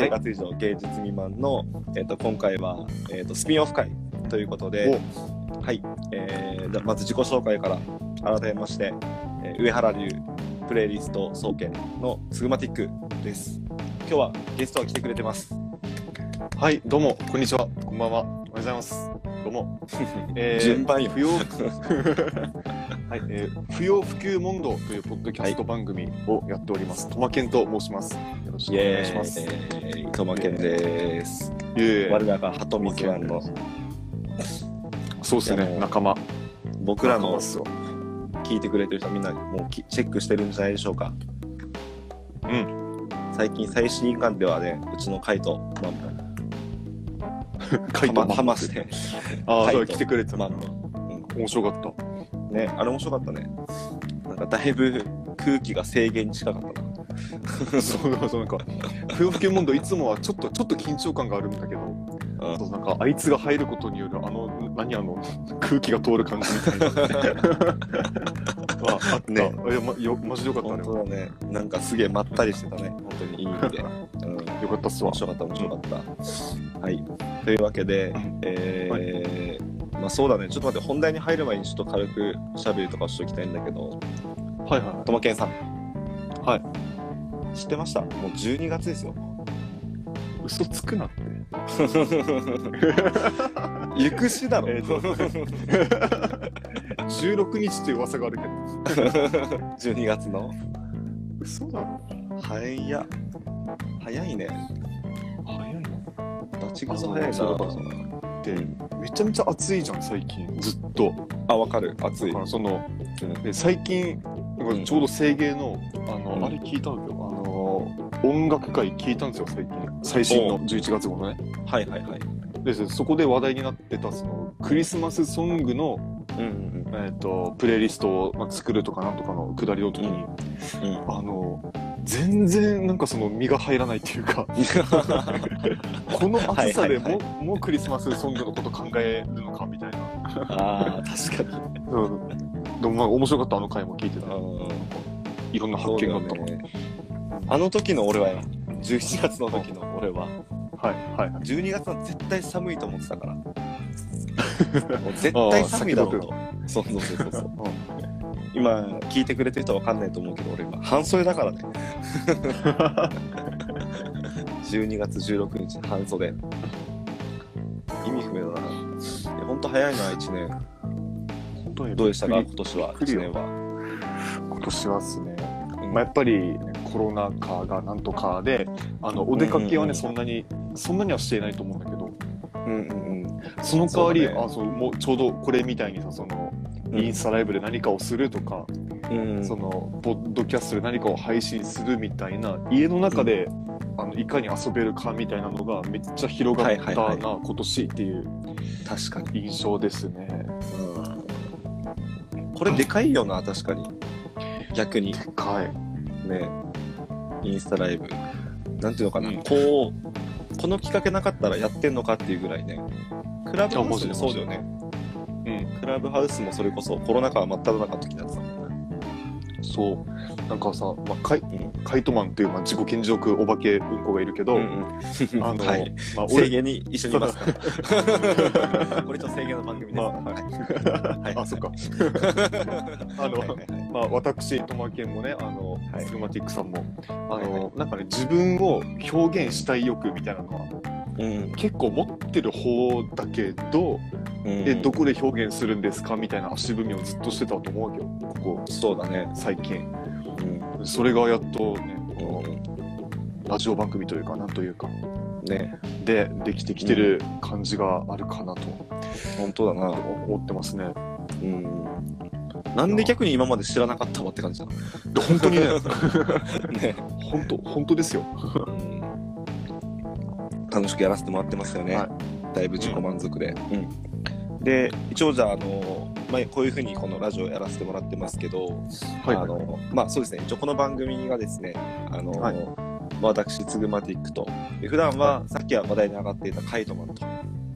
生活以上芸術未満の、えっと今回は、えっとスピンオフ会ということで、はい、えー、じゃあまず自己紹介から改めまして、えー上原流プレイリスト総研のスグマティックです。今日はゲストが来てくれてます。はい、どうも、こんにちは。こんばんは。おはようございます。どうも。えー順番よ不要、はい、えー不要不急問答というポッドキャスト番組をやっております。トマケンと申します。しくお願いします。ーイ、トマケンです。我らが鳩水湾のそうですね、仲間。僕らの聞いてくれてる人はみんなもうきチェックしてるんじゃないでしょうか。うん。最近最新刊ではね、うちのカイト、まあ、カイトはまはまして、ああ、そう来てくれてた。まあ面白かっね、あれ面白かったね。なんかだいぶ空気が制限に近かったな。た。そうそう、なんか、不要不急問答いつもはちょっと、ちょっと緊張感があるんだけど、うんそうなんかあいつが入ることによるあの何あの空気が通る感じみたいな ああった、ねいや、ま、よマジでよかった本ね当だね。なんかすげえまったりしてたね。本当にいい意味で。うん、よかったっすわ面白かった、面白かった。はい。というわけで、えーまあそうだね。ちょっと待って、本題に入る前にちょっと軽く喋りとかしときたいんだけど、はいはともけんさん。はい。知ってました？もう12月ですよ。い嘘つくなって。行くしだろ。えーと。16日という噂があるけど。12月の。嘘だろ。早っ。早いね。早いなバチクソ早いな。そうだってめちゃめちゃ暑いじゃん最近。ずっと。あ、わかる。暑い。そのうん。で最近ちょうど制芸のあの、うん。あれ聞いたんだけどあの音楽会聞いたんですよ最近。最新の11月号のね。はいはいはい。でそこで話題になってたそのクリスマスソングの、うんうんえー、とプレイリストをまあ作るとかなんとかのくだりの時に、うん。あの全然なんかその身が入らないっていうか この暑さでも,、はいはいもうクリスマスソングのこと考えるのかみたいな、ああ、確かに。うん、でもまあ面白かったあの回も聞いてたうんいろんな発見があったもん、ね。あの時の俺はよ、11月の時の俺は、はいはいはい12月は絶対寒いと思ってたから。もう絶対寒いだろうと。そうそうそうそう。今、聞いてくれてる人は分かんないと思うけど、俺今、半袖だからね。12月16日、半袖。意味不明だな。いや、ほんと早いな、1年。本当にどうでしたか、今年は、1びっくりよ年は。り今年はですね、うんまあ、やっぱりコロナ禍がなんとかであのお出かけはね、うんうんうんそんなにそんなにはしていないと思うんだけどうんうんうん。その代わりねあそうもうちょうどこれみたいにさその、インスタライブで何かをするとか、うん、そのポッドキャストで何かを配信するみたいな家の中で、あのいかに遊べるかみたいなのがめっちゃ広がったな、はいはいは今年っていう確かに。印象ですね。これでかいよな、確かに。逆に。でかい。ね。インスタライブ。なんていうのかな。うんこう、このきっかけなかったらやってんのかっていうぐらいね。クラブハウスもそうだよね。うん、クラブハウスもそれこそコロナ禍真っ只中の時になってたもんね。そう。なんかさ、まあ、カイうんカイトマンっていう、まあ、自己顕示欲お化けうんこがいるけど、うんあの、はい。まあ、制俺限に一緒にいます。から。これちょっと制限の番組です。まあはい。は いあ、そっか。あのはいはいはい。まあ、私、トマケンもね、あの、はい。スルマティックさんも、あの、はいはなんかね、自分を表現したい欲みたいなのは、うん。結構持ってる方だけど、うんえ、どこで表現するんですか？みたいな足踏みをずっとしてたと思うわけよ、ここ、そうだね。最近。うんそれがやっとね、こうんのラジオ番組というか、なんというか、ね、で、できてきてる感じがあるかなと本当だな。思ってますね。うん。なんで逆に今まで知らなかったわって感じだで本当にね、な。ね。本当、本当ですよ。うん楽しくやらせてもらってますよね。はだいぶ自己満足で。うん。で、一応じゃあ、あの、まあ、こういうふうにこのラジオやらせてもらってますけど、はいあの、まあそうですね、一応この番組がですね、あの、はい。まあ私、ツグマティックと、で普段はさっきは話題に上がっていたカイトマンと、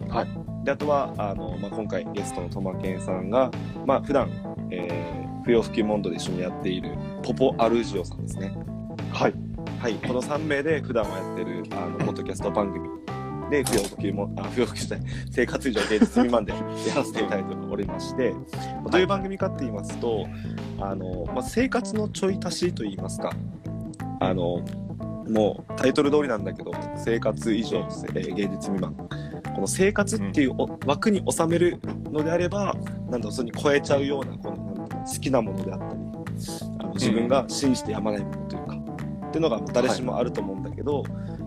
はい。で、あとは、あの、まあ今回ゲストのトマケンさんが、まあ普段、えー、不要不急モンドで一緒にやっているポポ・アルジオさんですね。はい。はい、この3名で普段はやってるあのポッドキャスト番組で不要不急もあ不要不急じゃない。生活以上芸術未満でやらせていただいておりまして、まあどういう番組かって言いますとあの、まあ、生活のちょい足しと言いますか。あのもうタイトル通りなんだけど生活以上、えー芸術未満。この生活っていうお枠に収めるのであればなんだろうそれに超えちゃうようなこの好きなものであったりあの自分が信じてやまないものというか、っていうのが誰しもあると思うんだけど、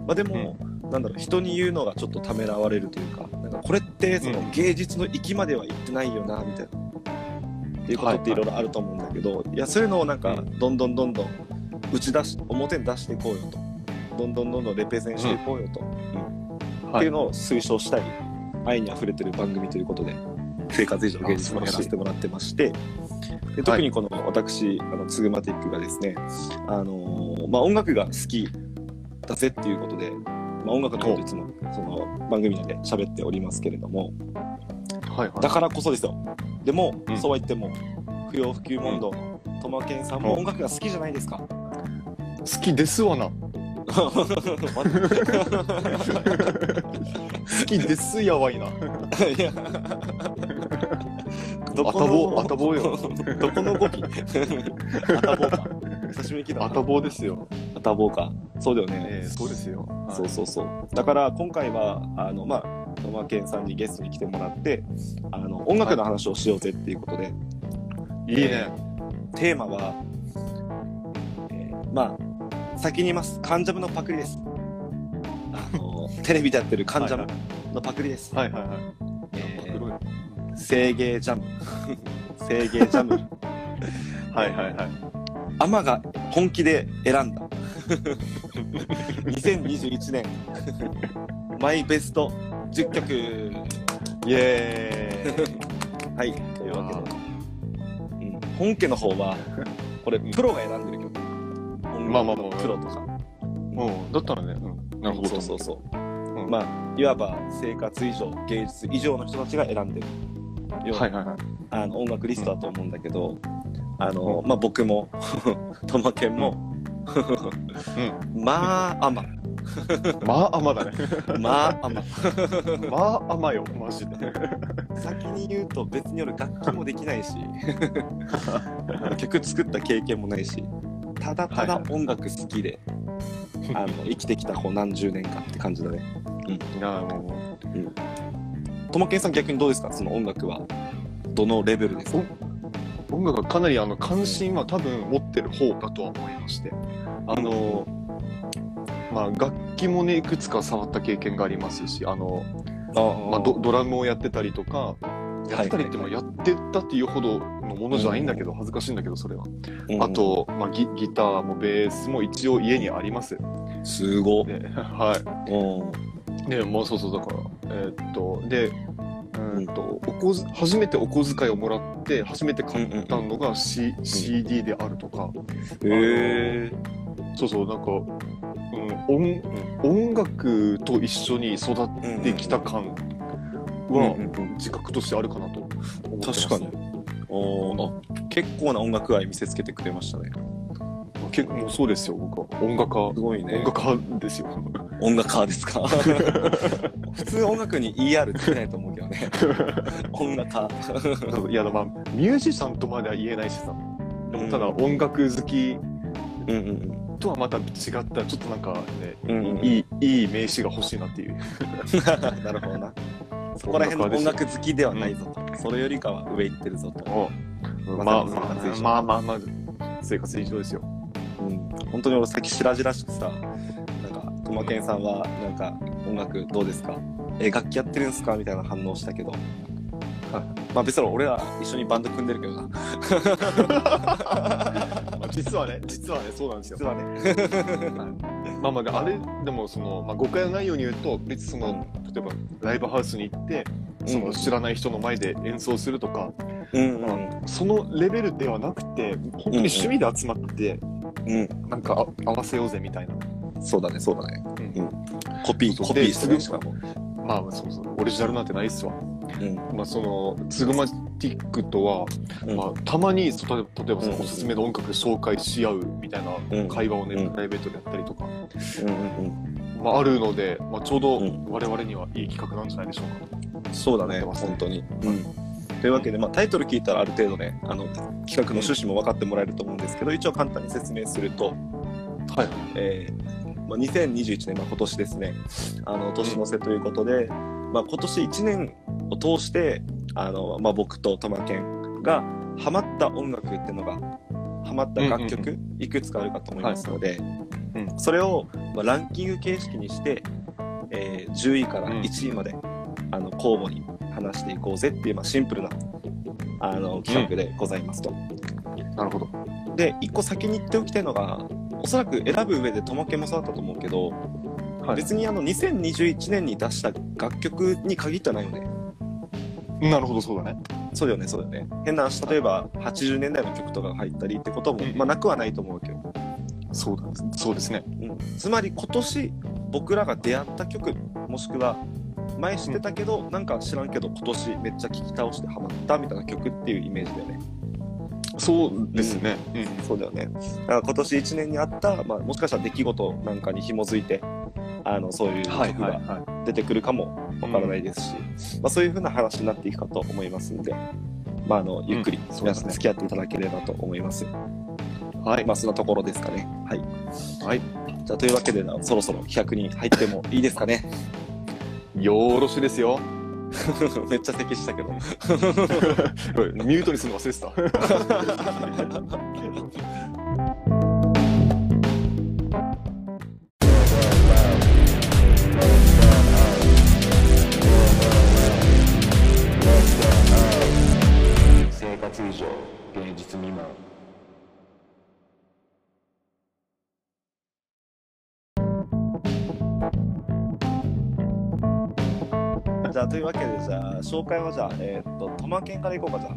まあ、でも、なんだろう人に言うのがちょっとためらわれるというかなんかこれってそのうん芸術の域までは行ってないよなみたいな。っていうことっていろいろあると思うんだけど、いやそういうのをなんかどんどんどんどん打ち出し表に出していこうよと。どんどんどんどんレペゼンしていこうよと、うん。っていうのを推奨したり愛にあふれてる番組ということで生活以上芸術もやらせてもらってましてで特にこの私あのツグマティックがですね、あのーまあ、音楽が好きだぜっていうことで、まあ、音楽のこといつもその番組内で喋っておりますけれどもはいはい。だからこそですよでも、うんそうは言っても不要不急問答のトマケンさんも音楽が好きじゃないですか。好きですわな。好きですやわいな。いやど あたぼう、あたぼうよ。どこの語尾 あたぼうか。久しぶりに聞いたなあたぼうですよ。あたぼうか。そうだよね。ええ、そうですよ。そうそうそう。だから今回は、あの、まあ、トマケンさんにゲストに来てもらって、あの、音楽の話をしようぜっていうことで、いいね。テーマは、えーまあ、先に言います。カンジャムのパクリです。あの、テレビでやってるカンジャムのパクリです。はいはいはい。えー黒い制芸ジャム。制芸ジャム。はいはいはい。アマが本気で選んだ。2021年、マイベスト10曲。イエーイ。はい、というわけで、うん、本家の方は、これ、プロが選んでる曲。まあまあまあプロとか。うん、だったらね、うん、なるほど。そうそうそう。うんまあ、いわば生活以上、芸術以上の人たちが選んでるような、はいはいはい。あの音楽リストだと思うんだけど、あの、まあ僕も、トマケンも、まあ、アマ。まあ、甘だね。まあ、アマ。まあ、甘よ、マジで。先に言うと別に俺楽器もできないし。曲作った経験もないし。ただただ音楽好きで、あの生きてきたこう何十年かって感じだね。いや、もともけんさん逆にどうですか？その音楽は。どのレベルですか？う、音楽はかなりあの関心は多分持ってる方だとは思いまして。あの、まあ、楽器もね、いくつか触った経験がありますし、あの、まあ、ドドラムをやってたりとか、やってたりって、まあやってたっていうほどのものじゃないんだけど、恥ずかしいんだけど、それは。うんあと、まあ、ギギターもベースも一応家にあります。すご はい。うんで、もうそうそう、だから、えーっと、で、うーんと、おこづ初めてお小遣いをもらって、初めて買ったのが、C CD であるとか、へえそうそう、なんか、うん、音音楽と一緒に育ってきた感は、自覚としてあるかなと思ってます。確かに。あ結構な音楽愛見せつけてくれましたね結構そうですよ、僕は。音楽家、すごいね。音楽家ですよ。音楽家ですか？普通音楽に ER つけないと思うけどね。音楽家。いや、まあ、ミュージシャンとまでは言えないしさ。でもただ音楽好きうんうんとはまた違った、ちょっとなんかね、うんうんうん。いい、いい名詞が欲しいなっていう。なるほどな。そこら辺の音楽好きではないぞと、それよりかは上行ってるぞと、まあまあまあまあ、生活以上ですよ。うん、本当に俺さっき白々しくさなんかトマケンさんはなんか音楽どうですか？え楽器やってるんすか？みたいな反応したけど。まあ別に俺ら一緒にバンド組んでるけどな。実はね、実はね、そうなんですよ。実。はね。まあまあで、あれ、でもその、まあ誤解のないように言うと、別にその、例えばライブハウスに行って、その知らない人の前で演奏するとか、うんうまん。あそのレベルではなくて、本当に趣味で集まって、うんなんかあ合わせようぜみたいな。そうだねそうだね。うん。コピーコピーしてでるしか。もまあそうそう、オリジナルなんてないっすわ。うん。まあその、つぐまティックとは、うん。まあ、たまに例えばそのうん。おすすめの音楽紹介し合うみたいなうん。会話をね、うん。プライベートでやったりとか、うんうんまあ、あるので、まあ、ちょうどうん。我々にはいい企画なんじゃないでしょうか。うん。そうだね、ね本当に。うん。というわけで、まあ、タイトル聞いたらある程度ね、あの企画の趣旨も分かってもらえると思うんですけど、一応簡単に説明すると、はい。えーまあ、2021年、まあ、今年ですね、あの年の瀬ということで、まあ、今年1年を通して、あのまあ、僕とトマケンがハマった音楽っていうのが、ハマった楽曲、うんいくつかあるかと思いますので、うん。それを、まあ、ランキング形式にして、えー10位から1位まで、あの交互に話していこうぜっていう、まあ、シンプルなあの企画でございますと。なるほど。で、一個先に言っておきたいのが、おそらく選ぶ上でトマケンもそうだったと思うけど、はい別にあの2021年に出した楽曲に限ってはないよね。なるほど、そうだね。そうだよね、そうだよね。変な話、例えば80年代の曲とかが入ったりってことも、うんまあなくはないと思うけど、そうだそうですね。うん、つまり今年僕らが出会った曲、もしくは前知ってたけど、なんか知らんけど今年めっちゃ聴き倒してハマったみたいな曲っていうイメージだよね。そうですね。うんそうだよね。だから今年1年にあった、まあ、もしかしたら出来事なんかに紐づいて、あのそういう曲はいはいがは出てくるかもわからないですし、まあ、そういうふうな話になっていくかと思いますので、まあ、あのゆっくり皆さん付き合っていただければと思います。い。はい。まあ、そんなところですかね。はい。はい。じゃあ、というわけで、そろそろ企画に入ってもいいですかね。よろしいですよ。めっちゃ咳したけど。ミュートにするの忘れてた。いうわけで、じゃあ、紹介はじゃあ、えーっと、トマケンからいこうか、じゃあ。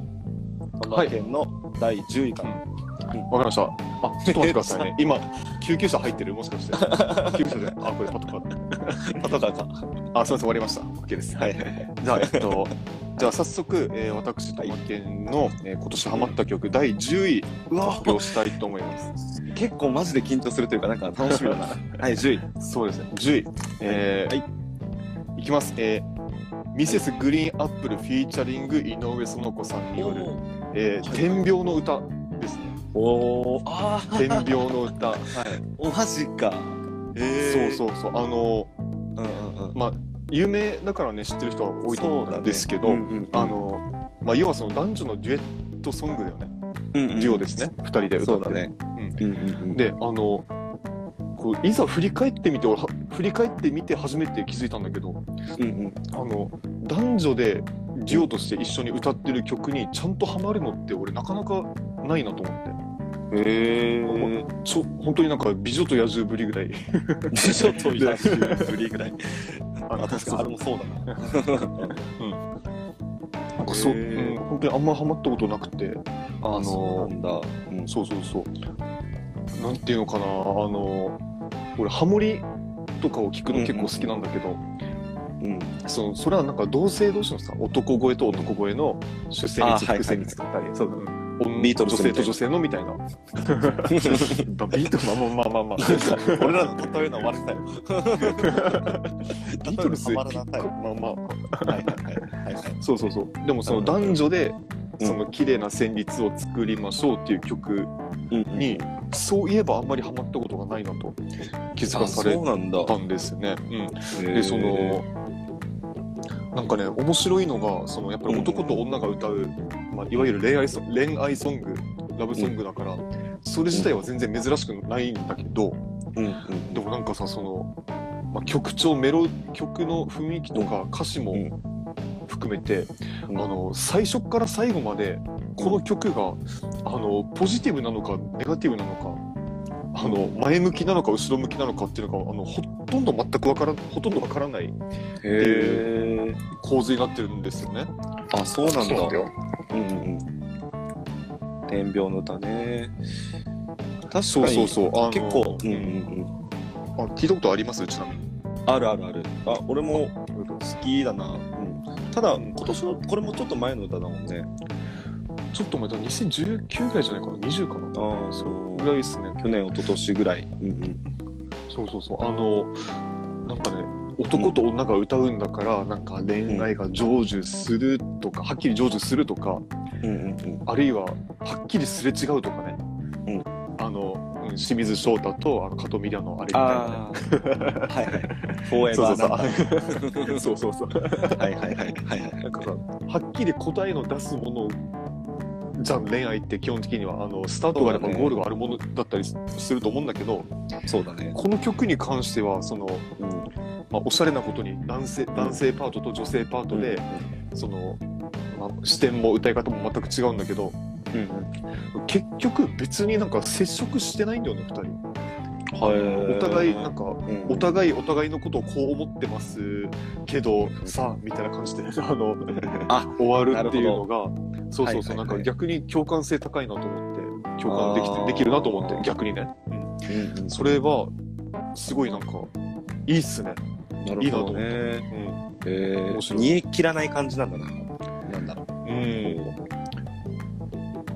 トマケンの第10位から。わかりました。あ、ちょっと待ってくださいね。今、救急車入ってる？もしかして。救急車で？あ、これパトカー。パトカーか。あ、すみません、終わりました。OK です。はいはいはい。じゃあ、えっと、じゃあ早速、えー私、トマケンの、えー今年ハマった曲第10位発表したいと思います。結構マジで緊張するというか、なんか楽しみだな。はい、10位。そうですね。10位。えー、はい。いきます。えー Mrs. GREEN APPLE フィーチャリング井上園子さんによる、えー、天秤の歌ですね。おー、あ天秤の歌。はい。おマジか。えそうそうそう。あの、う。うんうんうん。まあ、有名だからね、知ってる人は多いと思うんですけど、うんうんあの、まあ、要はその男女のデュエットソングだよね。うんうんデュオですね。二人で歌ってそうだね。うんうんうんうん。で、あの、こういざ振り返ってみて、俺は振り返ってみて初めて気づいたんだけど、うんうん。あの、男女でデュオとして一緒に歌ってる曲にちゃんとハマるのって俺なかなかないなと思って。へえ。ちょ、本当になんか美女と野獣ぶりぐらい。美女と野獣ぶりぐらい。あ あ、確かにあれもそうだな。なんかそう、うん、本当にあんまハマったことなくて、あのそうなんだ。うんそうそうそう。なんていうのかな、あの、俺ハモリとかを聞くの結構好きなんだけど、うん。そのそれはなんか同性同士のさ男声と男声の出世につあはい伏線に作ったり、そううんビート女性と女性のみたいな。まあビートルズまあまあまあまあ。俺らの例えの悪さよ。ビートルズまあまあ。はいはいはいはい。そうそうそう。でもその男女でうんその綺麗な旋律を作りましょうっていう曲うんに、そういえばあんまりハマったことがないなと気づかあされ。たんですね。うん。ででそのなんかね面白いのがそのやっぱり男と女が歌う、まあ、いわゆる恋愛ソ恋愛ソングラブソングだから、それ自体は全然珍しくないんだけど、うんうんでもなんかさその、まあ、曲調メロ曲の雰囲気とか歌詞もうん含めて、うんあの最初から最後までこの曲があのポジティブなのかネガティブなのかあの前向きなのか後ろ向きなのかっていうのがあのほとんど全くわからほとんどわからないへえ。構図になってるんですよね。あ、そうなんだ。そうなん。天秤の歌ね。確かに。そうそうそう。あの結構。うんううんんあ聞いたことあります？ちなみに。うん。あるあるある。あ、俺も好きだな。うん。ただ、今年の、これもちょっと前の歌だもんね。ちょっと前だ、2019ぐらいじゃないかな、20かな。ああ、そうぐ。らいですね。去年、一昨年ぐらい。うんうん。そうそうそう。あの、なんかね、男と女が歌うんだから、なんか恋愛が成就するとか、はっきり成就するとか、うんうんうん。あるいははっきりすれ違うとかね。うんあの、うん清水翔太とあの加藤ミリアのあれみたいなね。はいはい。フォーエバーそう。そうそう。はいはいはいはいはい。なんかさ、はっきり答えの出すものじゃん、恋愛って基本的には、あの、スタートがあればそうだねゴールがあるものだったりすすると思うんだけど、そうだね。この曲に関しては、その、うん。まあ、おしゃれなことに男性男性パートと女性パートで、その、まあ、視点も歌い方も全く違うんだけどうんうん。結局別になんか接触してないんだよね2人は。い。お互いなんかうん。お互いお互いのことをこう思ってますけどさあみたいな感じで あのあ終わるっていうのが。そうそうそう、はいはいはい。なんか逆に共感性高いなと思って共感できてできるなと思って逆にね、うんうんうんそれはすごいなんかいいっすね、なるほどね。えー、面白い。煮え切らない感じなんだな。なんだろう。うんうん、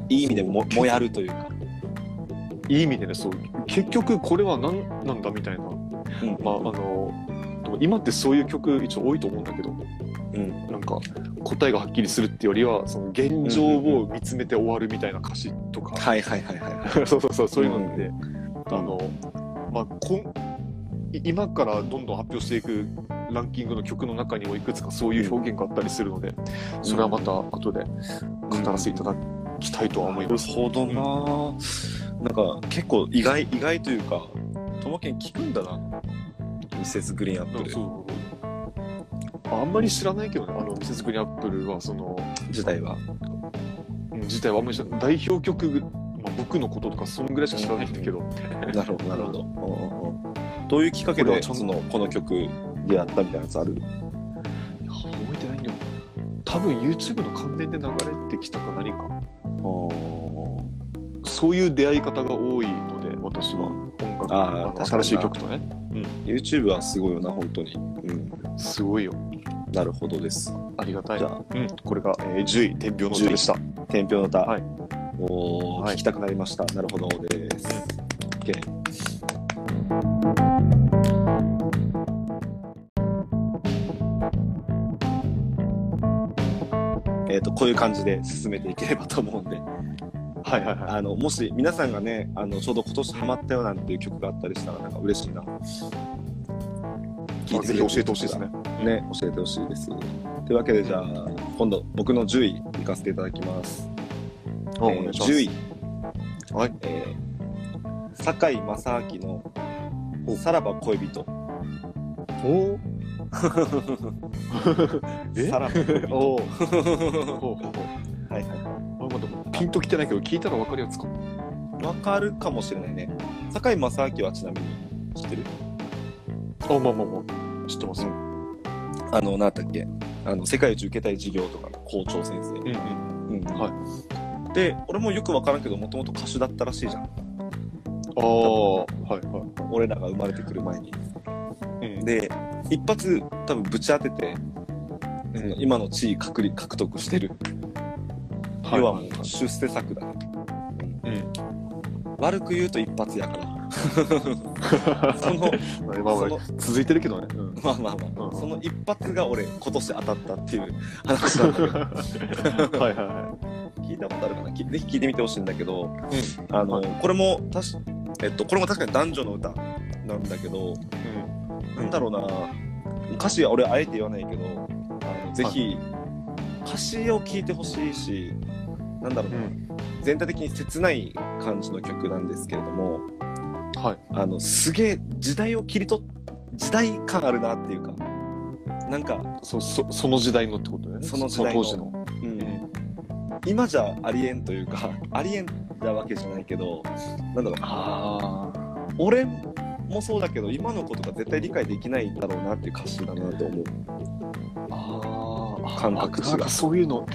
いい意味でももやるというか。いい意味でねそう。結局これは何なんだみたいな。うん。まああの今ってそういう曲一応多いと思うんだけど。うん。なんか答えがはっきりするっていうよりはその現状を見つめて終わるみたいな歌詞とか、はいはいはいはい。そうそうそうそういうのって、あのまあこんい今からどんどん発表していくランキングの曲の中にもいくつかそういう表現があったりするのでそれはまた後で語らせていただきたいとは思います。なるほどな。なんか結構意外意外というか、ともけん聞くんだな。ミセスグリーンアップルあんまり知らないけどね、あのミセスグリーンアップルはその自体は。うん自体はあんまり知らない代表曲、まあ、僕のこととかそんぐらいしか知らないんだけど、なるほどなるほど。どういうきっかけでそのこの曲でやったみたいなやつある？覚えてないんだよ。多分 YouTube の関連で流れてきたか何か。そういう出会い方が多いので、私は音楽あ新しい曲とね。YouTube はすごいよな本当に。うん。すごいよ。なるほどです。ありがたい。じゃあうん、これが、えー10位、天秤の歌でした。天平の歌。はいおーはい聞きたくなりました。なるほどです。OK えっ、とこういう感じで進めていければと思うんで、はいはいはい。あのもし皆さんがね、あのちょうど今年ハマったよなんていう曲があったりしたらなんか嬉しいな。まあぜひ教えてほしいですね。ね、教えてほしいです。というわけでじゃあ今度僕の10位行かせていただきます。えー願いします10位。はい。えー、堺正明のさらば恋人。お え？さらば。おおはいはい。あまだピンときてないけど、聞いたら分かるやつか。わかるかもしれないね。堺正明はちなみに知ってる？あ、まあまあまあ。知ってます。あの、なんだっけ？あの、世界一受けたい授業とかの校長先生。うんうん。うんはで、俺もよくわからんけど、もともと歌手だったらしいじゃん。ああ、はいは俺らが生まれてくる前に。で、一発多分ぶち当てて、その今の地位獲り獲得してる。はい要はもう出世作だね。うん。悪く言うと一発やから。その、まあ続いてるけどね。うんまあまあまあ、うんその一発が俺、今年当たったっていう話なんだけど、はいはいは聞いたことあるかな？きぜひ聞いてみてほしいんだけど、い。あの、はいこれもたし、えっと、これも確かに男女の歌なんだけど、うん。なんだろうな、歌詞は俺あえて言わないけど、あのぜひ、歌詞を聞いてほしいし、なんだろうな、うん。全体的に切ない感じの曲なんですけれども、はい。あの、すげえ時代を切り取っ、時代感あるなっていうか、なんか、そそその時代のってことね？その時代の当時の。うんうん。今じゃありえんというか、ありえんなわけじゃないけど、なんだろう、あ俺もそうだけど、今のことが絶対理解できないだろうなっていう歌詞だなと思う。あ。感覚値がなんかそういうの、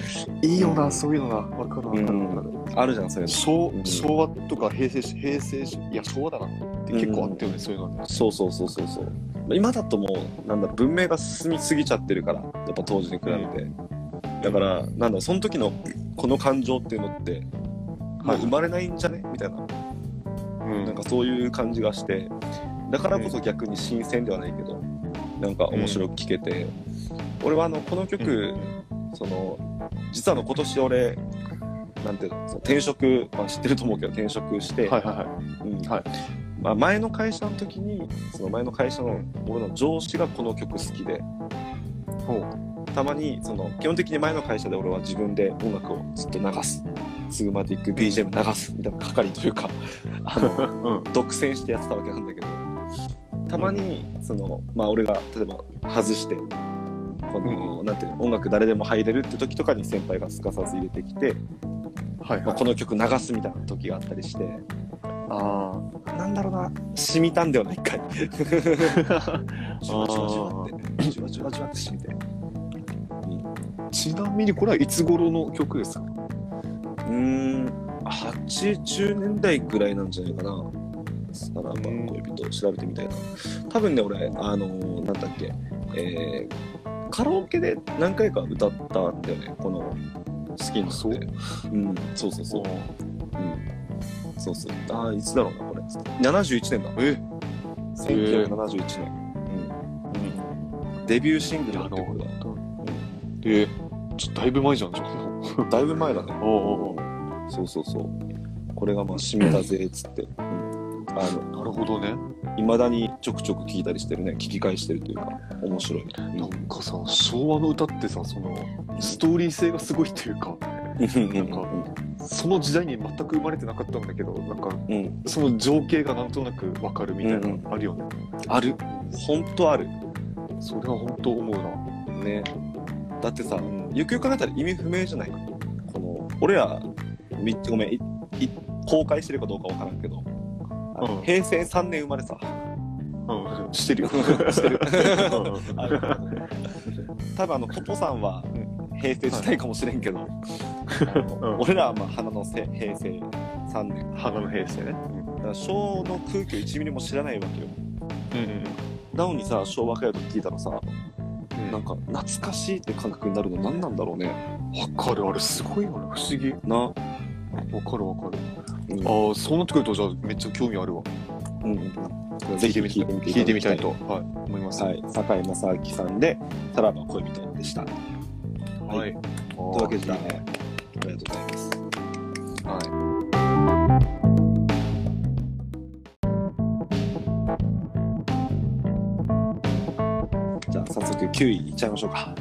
いいよな、そういうのな。わかるわかるわかる。あるじゃん、そういうの。昭うん昭和とか平成し、平成し、いや、昭和だなって結構あったよね、そういうのね。そうそうそうそうそう。今だともう、なんだ、文明が進みすぎちゃってるから、やっぱ当時に比べて。だから、なんだ、その時のこの感情っていうのって、もう生まれないんじゃね？みたいな、うん。なんかそういう感じがして、だからこそ逆に新鮮ではないけど、なんか面白く聴けて、俺はあの、この曲、その、実はあの、今年俺、なんていうの、その転職、まあ知ってると思うけど、転職して、はいはいはうん。はい。まあ、前の会社の時にその前の会社の俺の上司がこの曲好きでたまにその基本的に前の会社で俺は自分で音楽をずっと流すスグマティック BGM 流すみたいな係というかあの。独占してやってたわけなんだけどたまにその、まあ、俺が例えば外してこの、なんていうの音楽誰でも入れるって時とかに先輩がすかさず入れてきて、まあ。この曲流すみたいな時があったりしてあなんだろうな染みたんだよな一回。あ。じわじわじわって、じわじわじわって染みて。ちなみにこれはいつ頃の曲ですか？うーん、80年代ぐらいなんじゃないかな。さらばうん恋人調べてみたいな。多分ね、俺、あのー、なんだっけ、えー、カラオケで何回か歌ったんだよね、この好きにな。そう？うん、そうそうそう。うん。そうそう。ああ、いつだろうな、これ。71年だ。え？1971年。うん。デビューシングルだってこれは。えちょっとだいぶ前じゃん、じゃあ。だいぶ前だね。おうおうそうそうそう。これがまあ、染みたぜ、つって。うんあの、なるほどね。いまだにちょくちょく聞いたりしてるね。聞き返してるというか、面白い。なんかさ、昭和の歌ってさ、その、ストーリー性がすごいっていうか、うんなんかその時代に全く生まれてなかったんだけど、なんか、うん。その情景がなんとなくわかるみたいなうんのあるよね。ある。ほんとある。それは本当思うな。ね。だってさ、よくよく考えたら意味不明じゃない？この、俺ら、みごめん、いい公開してるかどうかわからんけど、うん平成3年生まれさ。うん、してるよ。してる多分あの、ポポさんは平成時代かもしれんけど、俺らはまあ花のせ平成3年。花の平成ね。だから昭の空気を1ミリも知らないわけよ。うんなのにさ、昭和歌謡と聞いたらさ、うんなんか懐かしいって感覚になるの何なんだろうね。わかる、あれすごいよね、不思議。な。わかるわかる。うんああ、そうなってくると、じゃあめっちゃ興味あるわ。うんうん、ぜひ聞いてみて聞いてみたいと、ははい、思います。はい、坂井正明さんで、さらば恋人でした。といはい。うわけで、ね、ありがとうございます。はい。じゃあ、早速9位いっちゃいましょうか。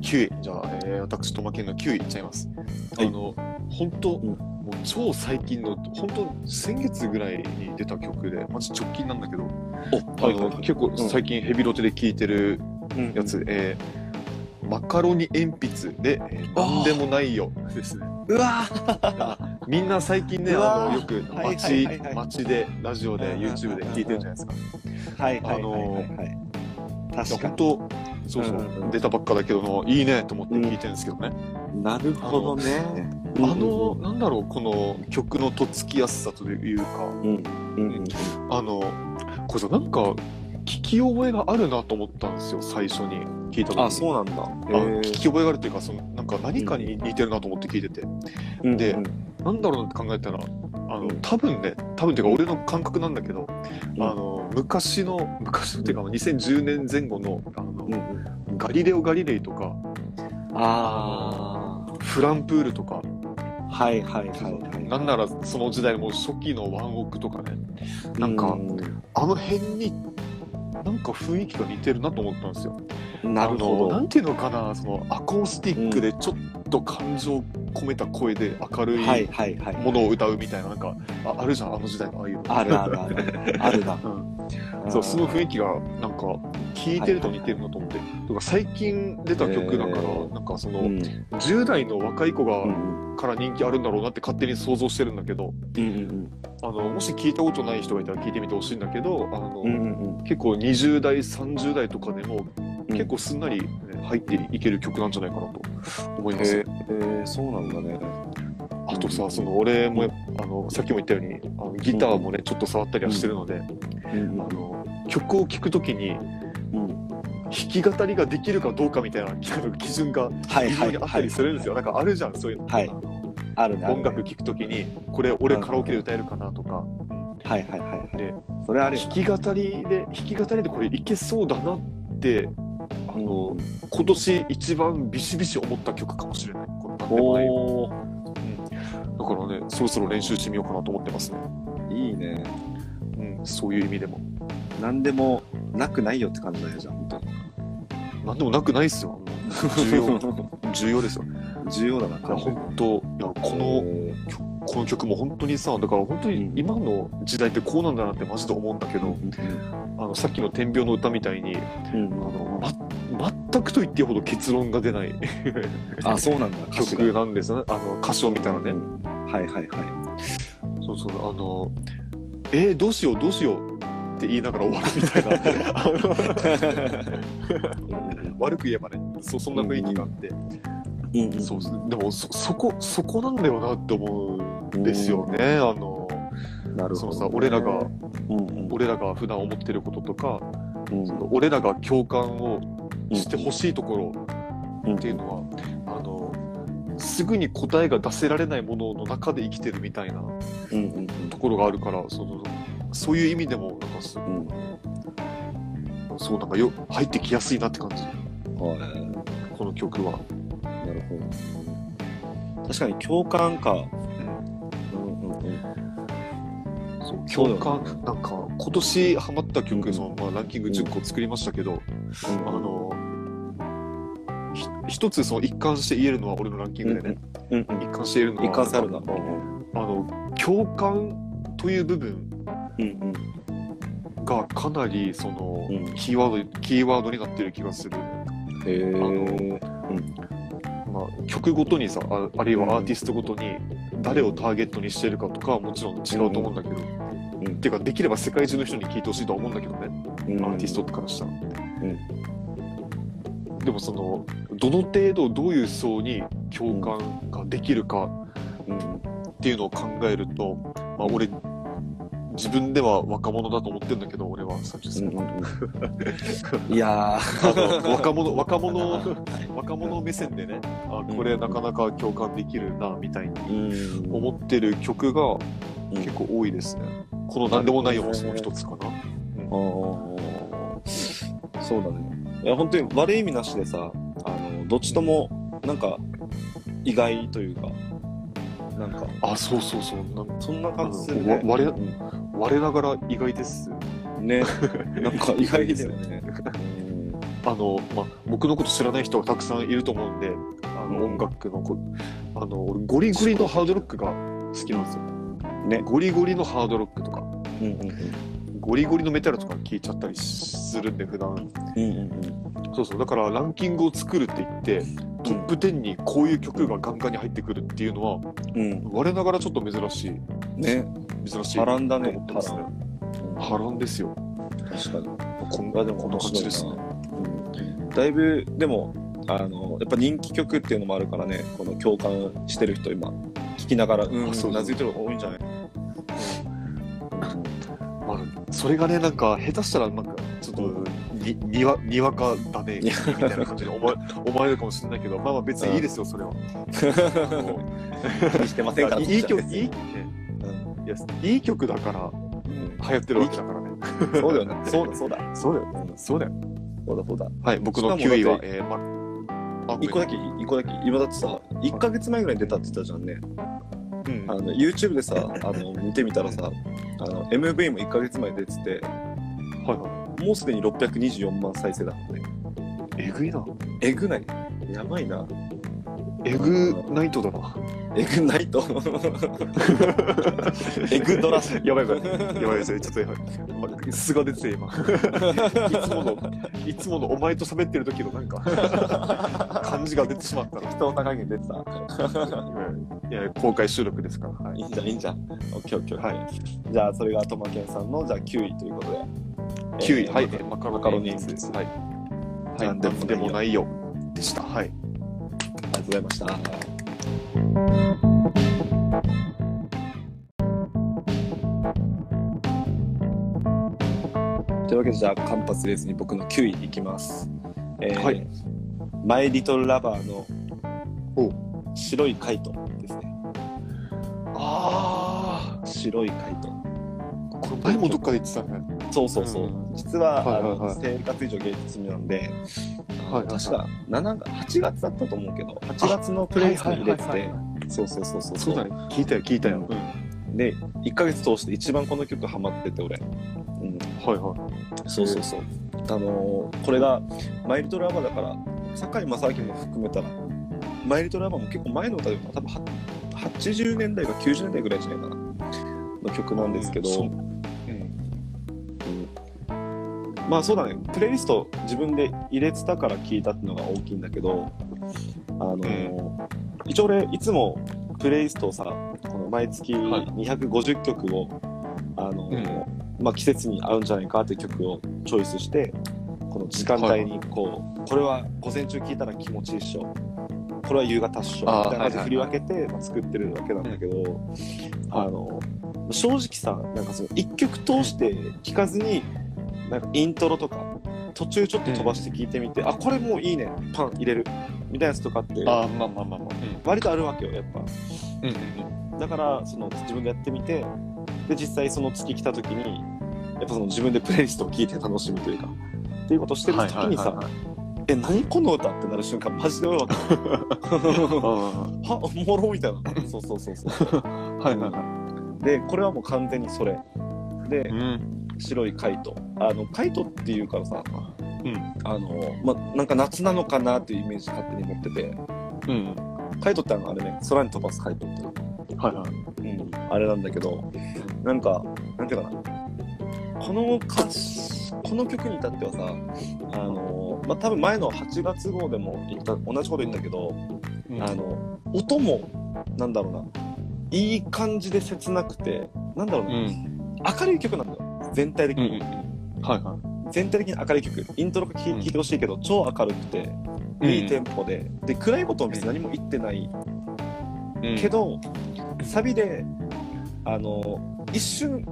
9位。じゃあ、えー、私、トマケンの9位いっちゃいます。はい。あの、本当、うん。もう超最近の、本当先月ぐらいに出た曲で、マジ直近なんだけど、お、あの、結構最近ヘビロテで聴いてる近やつ、えーマカロニ鉛筆で、えー、んでもないよ。ですね。うわみんな最近ね、あのよく街、街で、ラジオで、うんうんうん YouTube で聞いてるじゃないですか。はいはいあのはい。い。や確か本当、そうそう、うんうんうん出たばっかだけども、いいねと思って聞いてるんですけどね。に。なるほどね。あの、なんだろう、この曲のとっつきやすさというか、うん、うん、うん。あの、これさ、なんか、聞き覚えがあるなと思ったんですよ、最初に聞いた時に。あ、そうなんだ。あ聞き覚えがあるっていうか、そのなんか何かに似てるなと思って聞いてて、うんでうんなんだろうなって考えたら、あのうん多分ね、多分っていうか、俺の感覚なんだけど、うんあの昔の、昔のっていうか、2010年前後のあの、うんうんガリレオ・ガリレイとか、あフランプールとか、あ、はいはいはいはい。なんならその時代の初期のワンオクとかね、なんかうあの辺に、なんか雰囲気が似てるなと思ったんですよ。なるほど。なんていうのかな、そのアコースティックでちょっと感情込めた声で明るい。ものを歌うみたいな、なんか、ああるじゃん、あの時代のああいうの。あるあるある。あるな。うんそう、その雰囲気が、なんか、聴いてると似てるなと思って。だから最近出た曲だから、へー。なんかその、うん。10代の若い子が、うんから人気あるんだろうなって勝手に想像してるんだけど、うんうんあの、もし聞いたことない人がいたら聞いてみてほしいんだけど、あの、うんうんうん。結構20代、30代とかでも、うん。結構すんなり、ね入っていける曲なんじゃないかなと思います。へえそうなんだね。あとさ、その俺も、あの、さっきも言ったように、あのギターもね、ちょっと触ったりはしてるので、うんあの曲を聴くときに、うんき語りができるかどうかみたいな基準がはい微妙にあったりするんですよ。なんかあるじゃん、そういうの。はいあるね。音楽聴くときに、これ俺カラオケで歌えるかなとか。はいはいはいはい。で、それあるよ弾き語りで、弾き語りでこれいけそうだなって、あの、今年一番ビシビシ思った曲かもしれない。このなんでもないよおだからね、そろそろ練習してみようかなと思ってますね。ーいいね。うん、そういう意味でも。なんでもなくないよって感じだよじゃん、本当に。なんでもなくないっすよ。重要、重要ですよ。重要だな、いや、本当いや、この、この曲も本当にさ、だから本当に今の時代ってこうなんだなってマジで思うんだけど、あの、さっきの天秤の歌みたいに、うん。あの、ま、全くと言っていいほど結論が出ない。あ、そうなんだ、曲なんですね。あの、歌詞を見たらね。はいはいはい。そうそう、あの、えーどうしよう、どうしようって言いながら終わるみたいな。悪く言えばね、そそんな雰囲気があって、うんうん。そうでもそそこそこなんだよなって思うんですよね。あのなるほど。そのさ俺らがうんうん。俺らが普段思ってることとか、うん。その俺らが共感をしてほしいところうん。っていうのは、あのすぐに答えが出せられないものの中で生きてるみたいなうんうん。ところがあるから、そのそういう意味でもなんかすうんうんそうなんかよ入ってきやすいなって感じ。はいこの曲は。なるほど。確かに共感か。うんうんうんうん。そう共感なんか今年ハマった曲、うんそのまあ、ランキング10個作りましたけど、あのひ一つその一貫して言えるのは俺のランキングでね、うんうん。一貫して言えるのは一貫性あるな。あの共感という部分うんうん。がかなりその、うん。キーワードキーワードになってる気がする、へえ。まあ、曲ごとにさああるいはアーティストごとに誰をターゲットにしてるかとかはもちろん違うと思うんだけど、うんっていうかできれば世界中の人に聴いてほしいとは思うんだけどね、うん。アーティストからしたら。でもそのどの程度どういう層に共感ができるかうん。っていうのを考えると、まあ、俺自分では若者だと思ってるんだけど俺は30歳、うんうん。いやー。あの若者若者 若者目線でねあこれなかなか共感できるなみたいにうん思ってる曲がうん結構多いですね。この「なんでもないよ」もその一つかな。ああそうだね。いや、本当に悪い意味なしでさ、あの、どっちとも、なんか、意外というか、なんか、あそうそうそうなそんな感じするね。我ながら意外です。ね。なんか意外ですよね。あの、まあ、僕のこと知らない人がたくさんいると思うんで、あの、うん音楽のこ、あの、俺ゴリゴリのハードロックが好きなんですよ。ねゴリゴリのハードロックとか、うんうんゴリゴリのメタルとか聞いちゃったりするんで、普段。うん。うんうんそうそう、だからランキングを作るって言って、トップ10にこういう曲がガンガンに入ってくるっていうのは、うん。うん。我ながらちょっと珍しい、ね。珍しい。波乱だねと思ってますね。波波乱ですよ。確かに。こんあでもこんな感じですね。うん。だいぶ、でも、あの、やっぱ人気曲っていうのもあるからね、この共感してる人今、聞きながら、うん、うそうなずいてる方が多いんじゃない？まあ、それがね、なんか、下手したら、なんか、ちょっと、に、にわ、にわかだね、みたいな感じで思わ 思われるかもしれないけど、まあまあ別にいいですよ、それは。気にしてませんから、いい曲、いいや、いい曲だから、流行ってるわけだからね。そうだよね。そうだ、そうだ。そうだよ。うんそうだよ。そうだ、そうだ。はい、僕のしかも9位はえー、ま、あ一個だけ、一個だけ。今だってさ、1ヶ月前ぐらいに出たって言ったじゃんね。うんあの、YouTube でさ、あの、見てみたらさ、あの、MV も1ヶ月前に出てて、はいはもうすでに624万再生だったね。い。えぐいな。えぐないやばいな。えぐナイトだな。えぐないと。えぐドラし。やばいやばい。やばいですよ。ちょっとやばい。ま素が出てて今。いつもの、いつものお前と喋ってる時のなんか、感じが出てしまったな。人の高げ出てた。いや、公開収録ですから。はいいいんじゃん、いいんじゃん。オッケーオッケー。はい。じゃあ、それがトマケンさんの、じゃあ9位ということで。9位、はい、えーマカロマカロニニーズです。はい。はい、ななんんでもないよ。でした。はい。ありがとうございました。というわけで、じゃあ、間髪入れずに僕の9位いきます。えーはいマイ・リトル・ラバーのお白いカイトですね。あ白いカイト。あ、これ前もどっかで言ってたね。そうそうそう。うん実は、はいはいはいあの生活以上芸術趣味なんで、はい確か7月8月だったと思うけど、8月のプレイリストに入れててはいはいはい、そうそうそうそう。そうだね。聞いたよ、聞いたよ。うん。で、1ヶ月通して一番この曲ハマってて、俺。うん。はいはい。そうそうそう。あのーこれが、マイルアバーだから、堺正明も含めたら、マイルアバーも結構前の歌でも多分は80年代か90年代ぐらいじゃないかな、の曲なんですけど、そううんまあそうだね、プレイリスト自分で入れてたから聞いたっていうのが大きいんだけど、あのー一応俺いつもプレイリストをさ、この毎月はい。250曲を、あのーまあ、季節に合うんじゃないかっていう曲をチョイスして、この時間帯にこう、これは午前中聴いたら気持ちいいっしょ。これは夕方っしょ。みたいな感じで振り分けて、まあ、作ってるわけなんだけど、あの、正直さ、なんかその一曲通して聴かずに、なんかイントロとか、途中ちょっと飛ばして聴いてみて、あ、これもういいね、パン入れる。みたいなやつとかって、ああ、まあまあまあまあ。割とあるわけよ、やっぱ。うん。うんだからその自分でやってみてで実際その月来た時にやっぱその自分でプレイリストを聴いて楽しむというかっていうことをしてる時にさ「え何この歌?」ってなる瞬間マジでわけ はおもろみたいなそうそうそうそう はいはいはでこれはもう完全にそれでい。うん。白いカイト。あのカイトっていうからさうん。あのまなんか夏なのかなっていうイメージ勝手に持ってて。うん。カイトってあのあれね空に飛ばすカイトってはいはい。うん、あれなんだけど、なんか、なんていうかな、この歌詞、この曲に至ってはさ、あの、まあ、多分前の8月号でも言った、同じこと言ったけど、あの、音も、なんだろうな、いい感じで切なくて、なんだろうな、うん。明るい曲なんだよ、全体的うん。に。はいは全体的に明るい曲。イントロ聴いうん聴いてほしいけど、超明るくて、い。いいテンポで、で、暗いことも別に何も言ってないうんけ、ど、サビで、あの、一瞬、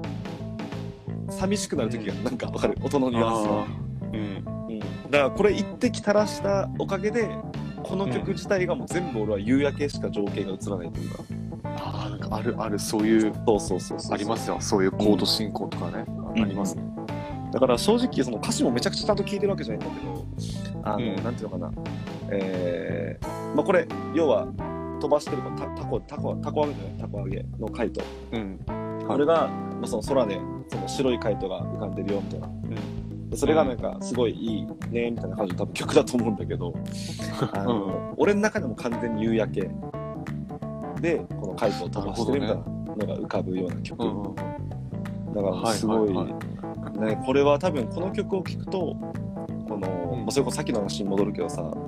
寂しくなる時がなんかわかる、音のニュアンスがあ。ーうん。うん、だからこれ一滴垂らしたおかげで、この曲自体がもう全部俺は夕焼けしか情景が映らないというか。ああ、なんかある、ある、そういう、そうそうそうそう。ありますよ。そういうコード進行とかね。うんありますね。だから正直その歌詞もめちゃくちゃちゃんと聴いてるわけじゃないんだけど、あの、うんなんていうのかな。えー、まあこれ、要は飛ばしてるタタコ、タコ、タコ揚げじゃないタコ揚げのカイト。うん。これが、まあ、その空でその白いカイトが浮かんでるよみたいな。でそれがなんかすごいいいねみたいな感じの多分曲だと思うんだけど、あの俺の中でも完全に夕焼けでこのカイトを飛ばしてるみたいなのが浮かぶような曲。うんうん。だからすごい、はいはいね、これは多分この曲を聴くと、この、うんまあ、それこそさっきの話に戻るけどさ、こ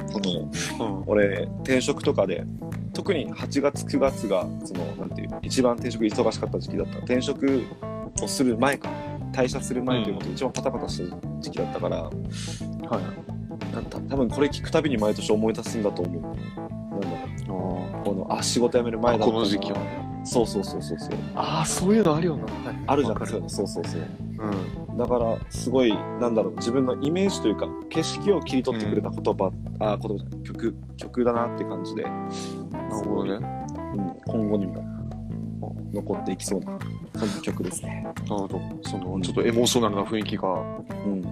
のうん。俺転職とかで特に8月9月がそのなんていう一番転職忙しかった時期だった転職をする前か退社する前ということで一番パタパタした時期だったから、はい。なんた多分これ聞くたびに毎年思い出すんだと思うこのあ仕事辞める前だこの時期はそうそうそうそうそうああ、そういうのあるよな。あるじゃんいうのそうそうそううん。だからすごいなんだろう自分のイメージというか景色を切り取ってくれた言葉、あ言葉じゃない曲曲だなって感じでなるほどね。うん、今後にも残っていきそうなそんな曲ですね。なるほど。その、ちょっとエモーショナルな雰囲気がうん。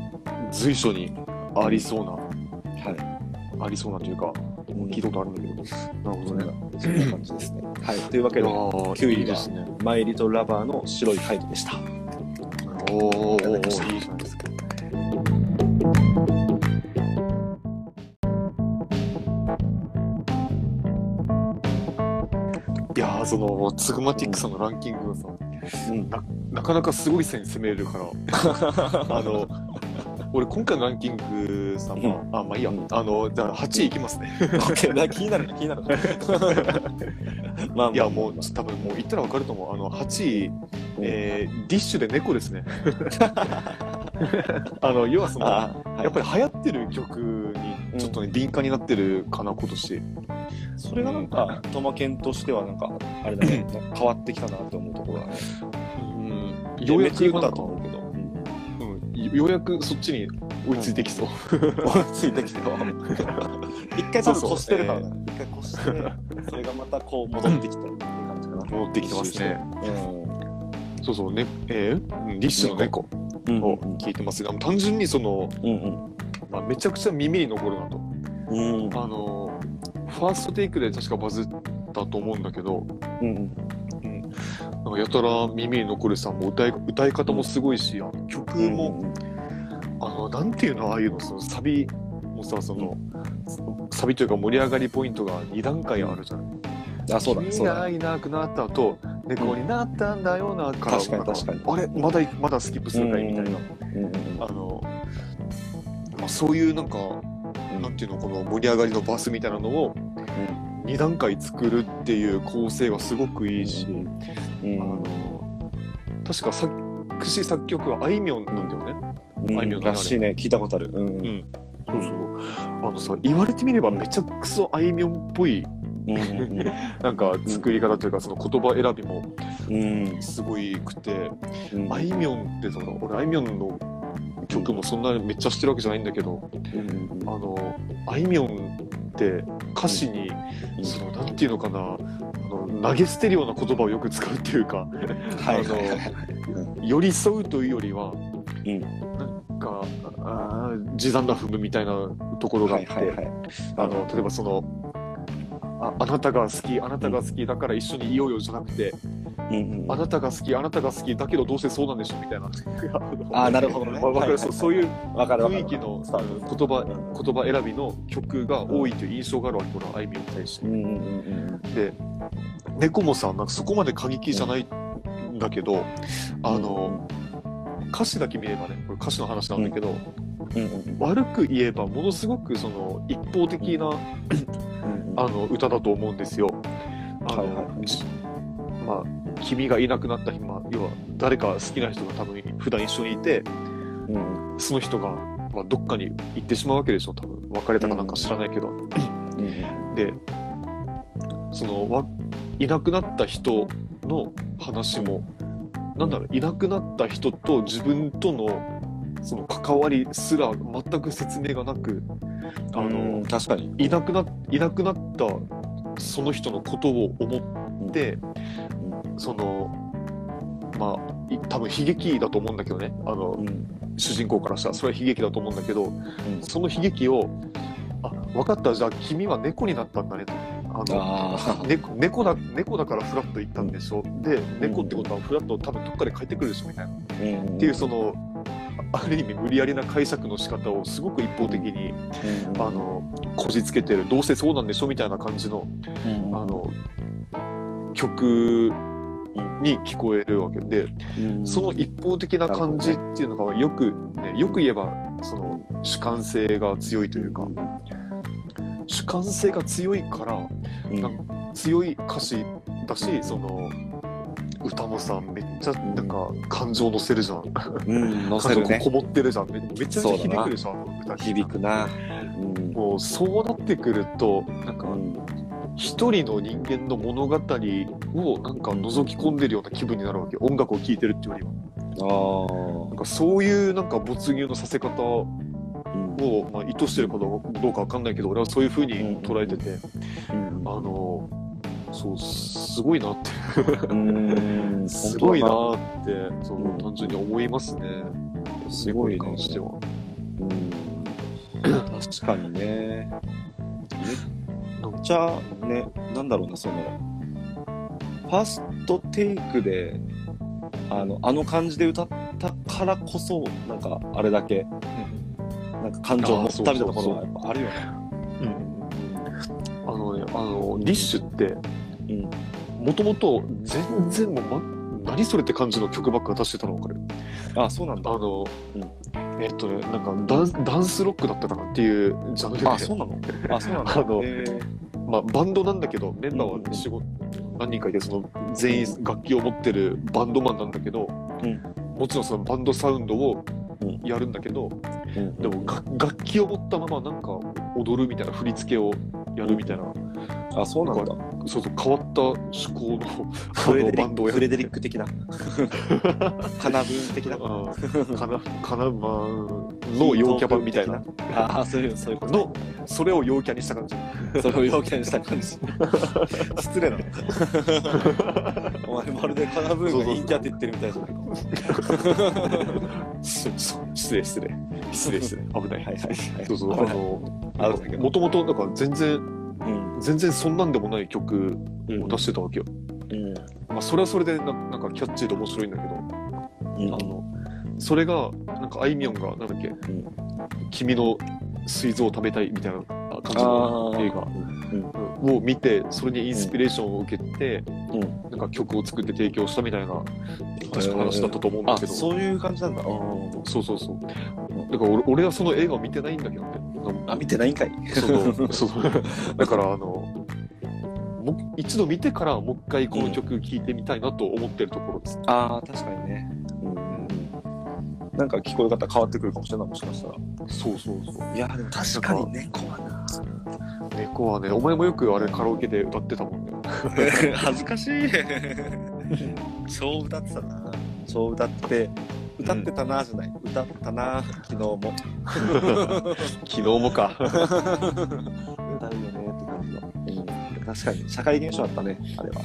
随所にありそうな、はありそうなというか、い。聞いたことあるんだけど。なるほどね。そんな感じですね。はい。というわけで、いやー9位ですね。マイリトルラバーの白いカイトでした。おーおいいいじゃないですか。いやーそのツグマティックさんのランキングがさ、うん。なかなかすごい線攻めれるから、あの、俺今回のランキングさ、まあ、あ、まあいいや、あの、じゃあ8位いきますね。気になる気になる。まあまあ、いや、もう、多分もう言ったらわかると思う。あの、8位、えー、ディッシュで猫ですね。あの、要はその、あー、やっぱり、り流行ってる曲にちょっとね、敏感になってるかな、今年。それがなんか、トマケンとしてはなんか、あれだね、変わってきたなって思うところだね。うん、ようやくだと、思うけど。うんうん、ようやくそっちに追いついてきそう。追いついてきて一回多分越してるからね。一回越して、それがまたこう戻ってきたっていう感じかな。戻ってきてますね。うん。そうそう、ね、えー、うんリッシュの猫うんを聞いてますが、単純にその、うんまあ、めちゃくちゃ耳に残るなと。うん。うん。あの、ファーストテイクで確かバズったと思うんだけど、うんなんかやたら耳に残るさ、もう歌い歌い方もすごいし、あの曲うん。も、あの、なんていうの、ああいうの、そのサビもさ、その、サビというか盛り上がりポイントが2段階あるじゃん。あ、そうだ、君。がいなくなった後、猫になったんだよな、から、確かに確かに。あれまだ、まだスキップするかい？みたいな。あの、まあ、そういうなんか、なんていうの、この盛り上がりのバスみたいなのを、2段階作るっていう構成がすごくいいし、うんあの、確か作詞作曲はあいみょんなんだよね。うん。あいみょんらしいね、聞いたことある。うん。うん。ん。そうそう。あのさ、言われてみればめちゃくそあいみょんっぽい、うん なんか作り方というか、その言葉選びもうん。すごいくて、うん。あいみょんってその、俺あいみょんの曲もそんなにめっちゃ知ってるわけじゃないんだけど、うん。あの、あいみょんって歌詞に、その、なんていうのかな、あの投げ捨てるような言葉をよく使うっていうか、寄り添うというよりは、うん。なんか、あー地残な踏むみたいなところがあって、はいはいはい。あの例えばそのあ、あなたが好き、あなたが好きだから一緒にいようよじゃなくて、うん。うんあなたが好き、あなたが好きだけどどうせそうなんでしょみたいな。あーなるほどね。わわかる、はいはいそうそういう雰囲気の言葉言葉選びの曲が多いという印象があるわけ、このあいみょんに。対してう。んうんうん。で、猫もさ、なんかそこまで過激じゃないんだけど、あの、歌詞だけ見ればね、これ歌詞の話なんだけど、うんうん悪く言えばものすごくその一方的なうんあの歌だと思うんですよ。あのはいはい。じまあ、君がいなくなった日、まあ、要は誰か好きな人が多分普段一緒にいて、うんその人が、まあ、どっかに行ってしまうわけでしょ、多分別れたかなんか知らないけど。うん。で、そのわいなくなった人の話も、なんだろう、いなくなった人と自分とのその関わりすら全く説明がなく、あうのん、確かに。いなくないなくなったその人のことを思って、そのまあい多分悲劇だと思うんだけどね。あの、うん。主人公からしたら。それは悲劇だと思うんだけどうん。その悲劇をあ分かった。じゃあ君は猫になったんだねと。あのあ 猫猫だ猫だからフラッと行ったんでしょ、で猫ってことはフラッと多分どっかで帰ってくるでしょみたいな、っていうそのある意味無理やりな解釈の仕方をすごく一方的に、うんあのこじつけてる。どうせそうなんでしょみたいな感じのうんあの曲に聞こえるわけ。で、うんその一方的な感じっていうのがよく、ね、よく言えばその主観性が強いというか。主観性が強いからうん。なん強い歌詞だしその歌もさめっちゃなんか感情乗せるじゃん、うん、乗せるね。感情こ。もってるじゃん。めめちゃめちゃ響くでしょ歌。響くな。うん。もうそうなってくるとなんかうん。一人の人間の物語をなんか覗き込んでるような気分になるわけ音楽を聴いてるっていうよりは。あなんかそういうなんか没入のさせ方を、まあ、意図してるかどうどうかわかんないけど俺はそういう風に捉えてて、うん。あのそうすごいなって。うん。すごいな本ってそううん単純に思いますね。すごいに関しては。うん。確かにね。めっちゃね、なんだろうな、その、ファーストテイクで、あの、あの感じで歌ったからこそ、なんか、あれだけ、なんか感情を持ったみたいなところがやっぱあるよね。あのねあのリッシュってうん。もともと全然もう、ま、何それって感じの曲ばっか出してたの分かる？あ、そうなんだ。あの、うん。えっとねなんかダンスダンスロックだったかなっていうジャンルで。あ、そうなの？あ、そうなんだ。あのまあ、バンドなんだけどメンバーうんは仕事、何人かいてその全員楽器を持ってるバンドマンなんだけど、うん。もちろんそのバンドサウンドをうんやるんだけど、うん。でもが楽器を持ったままなんか踊るみたいな振り付けをやるみたいな、あ、そうなんだ。そうそう、変わった趣向のあの フレデリバンドをやフレデリック的な。カナブーン的な。あーかな、かなまの陽キャ版みたいな。ああ、そういう、そういうこと。の、それを陽キャにした感じ。それを要件した感じ。失礼な。お前まるでカナブーンが陰キャって言ってるみたいじゃないか。すそう失礼、失礼。失礼、失礼。危ない。はいはいはい。そうそう、あの、もともと、なんか全然、うん。全然そんなんでもない曲うんを出してたわけよ。うん。まあ、それはそれでな、なんかキャッチーで面白いんだけど、うんあの、それが、なんかあいみょんが、なんだっけ、ん君の膵臓を食べたいみたいな感じの映画うん。を見て、それにインスピレーションを受けて、うん。なんか曲を作って提供したみたいな、確か話だったと思うんだあ、けど。そういう感じなんだ。そうそうそう。だから俺俺はその映画を見てないんだけどね。あ、見てないんかい。そうそう。だからあの、一度見てからもう一回この曲聴いてみたいなと思ってるところです。ああ、確かにね。うん。なんか聞こえ方変わってくるかもしれない、もしかしたら。そうそうそう。いや、でも確かに猫はな。猫はね、お前もよくあれカラオケで歌ってたもんね。恥ずかしい。超歌ってたな。超歌って、歌ってたなじゃない。歌ったな、昨日も。昨日もか。歌うよねって感じの。うん、確かに、社会現象だったね、あれは。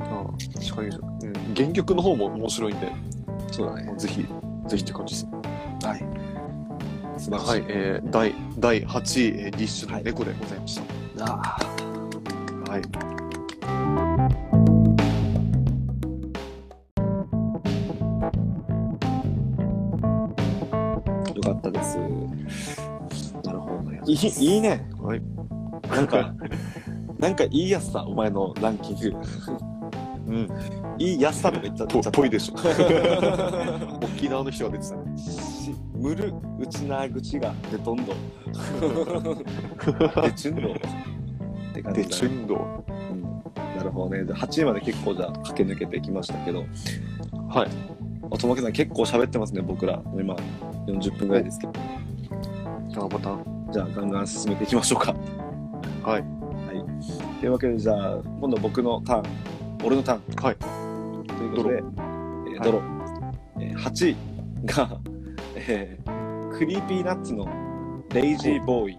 ああ確かに、うん。原曲の方も面白いんで、そうだね。ぜひ、ぜひって感じです。はい。素晴らしい。はい、えー、第、第8位、えーディッシュの猫でございました。あはい。いいいいね。はい。なんか、なんかいいやつさ、お前のランキング。うん。いいやつさとか言っちゃぽっぽいでしょ。沖縄の人が出てたね。しむるうちな口がでとんど。でちゅんど。って感じで、だチュンド。うんなるほどね。で8位まで結構じゃあ駆け抜けてきましたけど、はい。おとまけさん結構喋ってますね、僕ら。今40分ぐらいですけど。あまた。じゃあガンガン進めていきましょうか。はい。というわけでじゃあ今度僕のターン、俺のターン。はい。ということで、えードロ、えー8位が、えー Creepy Nuts の Lazy Boy っ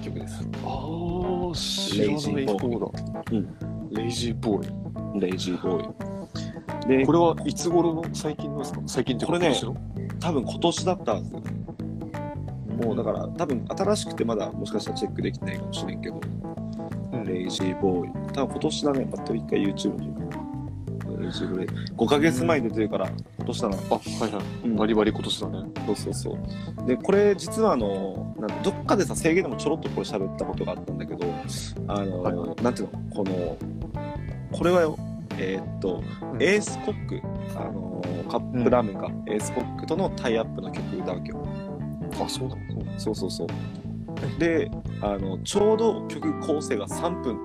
て曲です。ああ、知らない Lazy Boy だ。うん。 Lazy Boy。Lazy Boy。でこ、れはいつ頃の？最近のですか？最近ってこれね多分今年だったはず。もうだから多分新しくてまだもしかしたらチェックできてないかもしれんけど、うんレイジーボーイ。多分今年だね。また一回 YouTube に。レイジーボーイ。5ヶ月前に出てるから、今年だな。あ、はいはい。うんバリバリ今年だね。そうそうそう。で、これ実はあの、なんどっかでさ、制限でもちょろっとこれ喋ったことがあったんだけど、あの、はいはなんていうの、この、これはよ、えーっと、うんエースコック、あの、カップラーメンか、エースコックとのタイアップの曲だわけよ。あ、そうだ。そうそうそう。で、あの、ちょうど曲構成が3分。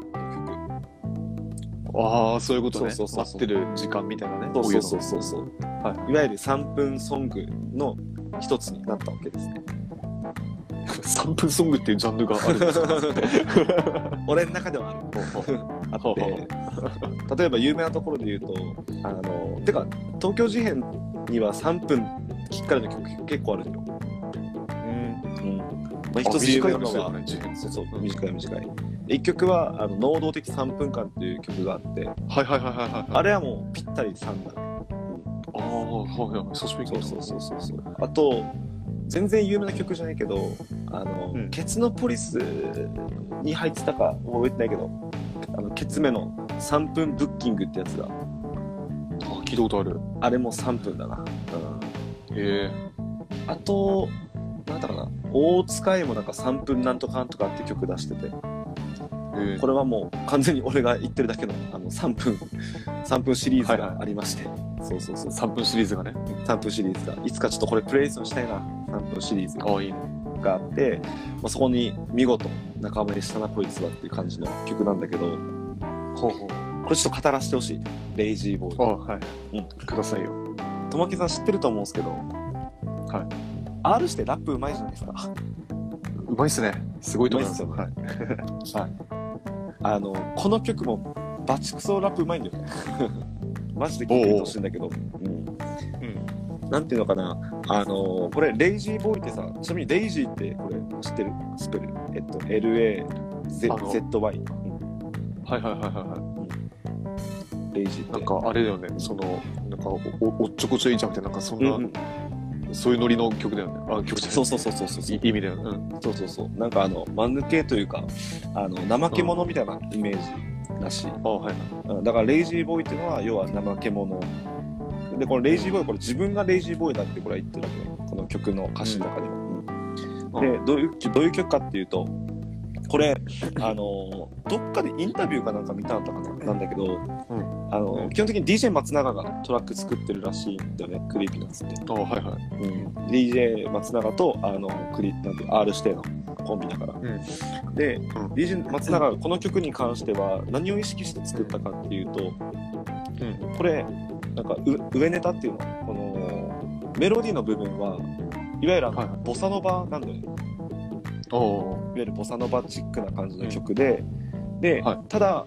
ああ、そういうことね。そうそうそうってる時間みたいなね。そうそうそうこそうそう。はいいわゆる3分ソングの一つになったわけですね。ういうの。3分ソングっていうジャンルがあるんですか？俺の中ではある。あほうほ って、例えば有名なところで言うと、あの、てか、東京事変には3分きっかりの曲結構あるんよ。うん。まあ、一つ有名なのは、ね、事変そうそう、短い短い。一曲は、あの、能動的3分間っていう曲があって、はいはいはいはいはい。あれはもうぴったり3だね。ああ、はいはい。久しぶりにそうそうそうそうそう。あと、全然有名な曲じゃないけど、あの、うんケツのポリスに入ってたか覚えてないけど、あの、ケツ目の3分ブッキングってやつが、あ、聞いたことある。あれも3分だな。うん。へえ。あと、なんだかな、大塚愛もなんか3分なんとかとかって曲出してて、これはもう完全に俺が言ってるだけのあの3分、3分シリーズはいはいがありまして、そうそうそう、3分シリーズがね。3分シリーズが、いつかちょっとこれプレイリストにしたいな、3分シリーズ。があって、まあ、そこに見事仲間入りしたなこいつはっていう感じの曲なんだけど、ほうほう。これちょっと語らせてほしい。レイジーボーイ。あはい。うんくださいよ。とまけさん知ってると思うんですけど、はい。R してラップうまいじゃないですか。うまいっすね。すごいと思いますよ。うはい。はい。あの、この曲もバチクソラップうまいんだよね。マジで聞いてほしいんだけど。うん。うん。なんていうのかな、あのーこれ、レイジーボーイってさ、ちなみにレイジーってこれ知ってる？スペルえっと、LAZY。はいはいはいはいはレイジーって。い。なんかあれだよね、その、なんかおおおっちょこちょいじゃなくて、なんかそんな、うんうん、そういうノリの曲だよね。あ、曲じゃないそうそうそうそうそう。い意味だよね。うん。そうそうそう。なんかあの、間抜けというか、あの、怠け者みたいなイメージらしい。あ、はいだから、レイジーボーイっていうのは、要は怠け者。で、この Lazy Boy、これ自分が Lazy Boy だってこれは言ってるわけよ。この曲の歌詞の中にも。うんで、どういう、どういう曲かっていうと、これ、あの、どっかでインタビューかなんか見たんだかな、なんだけど、あの、基本的に DJ 松永がトラック作ってるらしいんだよね、 Creepy Nuts って。あ、はいはい。うん、DJ 松永とあのクリなんて R 指定のコンビだから、うん。で、ん。DJ 松永がこの曲に関しては何を意識して作ったかっていうとうん。これなんかう上ネタっていうのこのメロディーの部分はいわゆるあの、ボサノバなんだよねいわゆるボサノバチックな感じの曲で、で、はい。ただ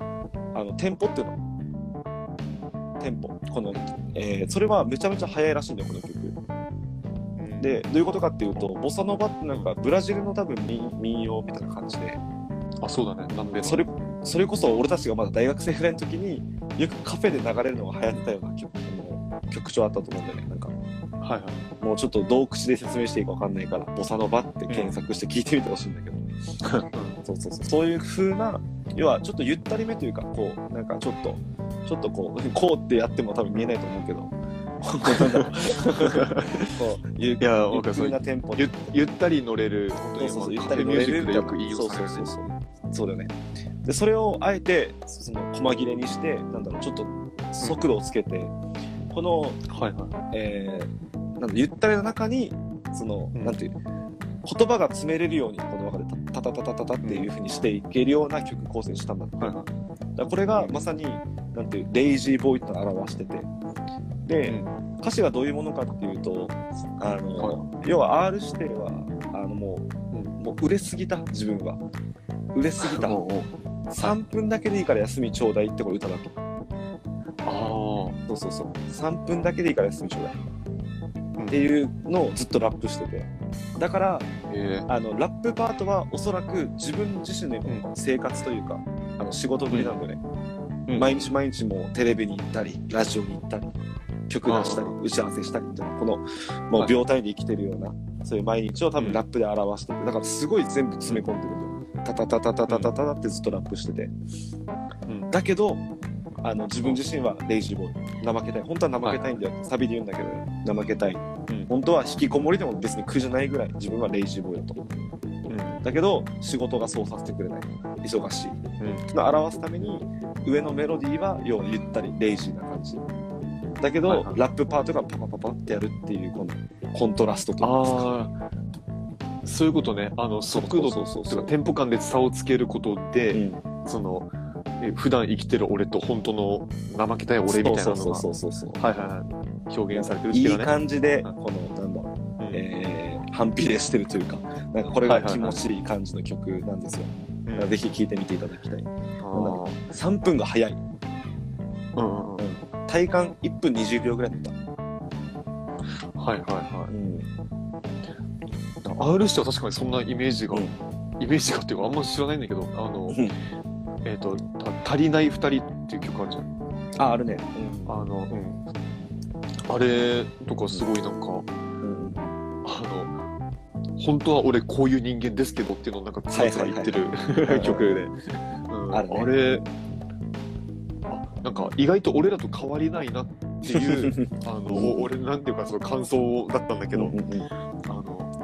あのテンポっていうの。テンポ。この、えーそれはめちゃめちゃ速いらしいんだよこの曲。で、どういうことかっていうと、ボサノバってなんかブラジルの多分民民謡みたいな感じで、あ、そうだね。南米の。それ、それこそ俺たちがまだ大学生ぐらいの時によくカフェで流れるのが流行ってたような曲曲調あったと思うんだよね。なんか、はいはい。もうちょっとどう口で説明していいかわかんないから、ボサノバって検索して聞いてみてほしいんだけど、そうそうそう。そういう風な、要はちょっとゆったりめというか、こう、なんかちょっと、ちょっとこう、こうってやっても多分見えないと思うけど、なんだろうゆいやゆっくりなテンポゆゆったり乗れる、そうそうそう、にゆったり乗れるみたいなジックでよくいいよそうそうそうそう。そうだよね。で、それをあえて、その、細切れにして、なんだろう、ちょっと速度をつけて、この、はいはい。えー、なんだ、ゆったりの中に、その、うんなんていう、言葉が詰めれるように、この中でタタタタタタっていう風にしていけるような曲構成にしたんだって。はいはい。だこれがまさに、なんていう、レイジーボーイと表してて、で、うん歌詞がどういうものかっていうと、あの、は要は R 指定は、あのもう、もう売れすぎた、自分は。売れすぎた。おうおう3分だけでいいから休みちょうだいってこれ歌だけ。あそうそうそう。3分だけでいいから休みちょうだい。うんっていうのをずっとラップしてて。だから、あ。えあの、ラップパートはおそらく自分自身の生活というか、あの仕事ぶりなんだよね。うん毎日毎日もうテレビに行ったり、ラジオに行ったり、曲出したり、打ち合わせしたりみたいな、この、もうはい秒単位で生きてるような、そういう毎日を多分ラップで表してて、だからすごい全部詰め込んでるタタタタタタタタってずっとラップしてて。うんだけど、あの、自分自身はレイジーボーイ。怠けたい。本当は怠けたいんだよ。サビで言うんだけど、怠けたい。うん本当は引きこもりでも別に苦じゃないぐらい自分はレイジーボーイだと。うん。だけど、仕事がそうさせてくれない。忙しい。うん。その表すために、上のメロディーは要はゆったり、レイジーな感じ。だけど、はいはいラップパートがパパパパってやるっていう、このコントラストといいますか。そういうことね。あの、速度そうそうそうとかテンポ感で差をつけることで、うんその、え普段生きてる俺と本当の怠けたい俺みたいなのが。表現されてるいい時がね。感じで、うんこの、なんだろう、うんえー、反比例してるというか、なんかこれが気持ちいい感じの曲なんですよ。うんだからぜひ聴いてみていただきたい。あー3分が早い。うんうんうん。体感1分20秒ぐらいだった。はいはいはうん。い。R しては確かにそんなイメージが、うんイメージがっていうかあんま知らないんだけど、あの、うんえっ、と、た足りない二人っていう曲あるじゃん。あ、あるね。あの、うん。あれとかすごいなんか、うん。あの、本当は俺こういう人間ですけどっていうのをなんかつらつら言ってるはい 曲で。うんあるねあれ、あ、なんか意外と俺らと変わりないなっていう、あの、お俺なんていうかその感想だったんだけど、うんうんうんあの、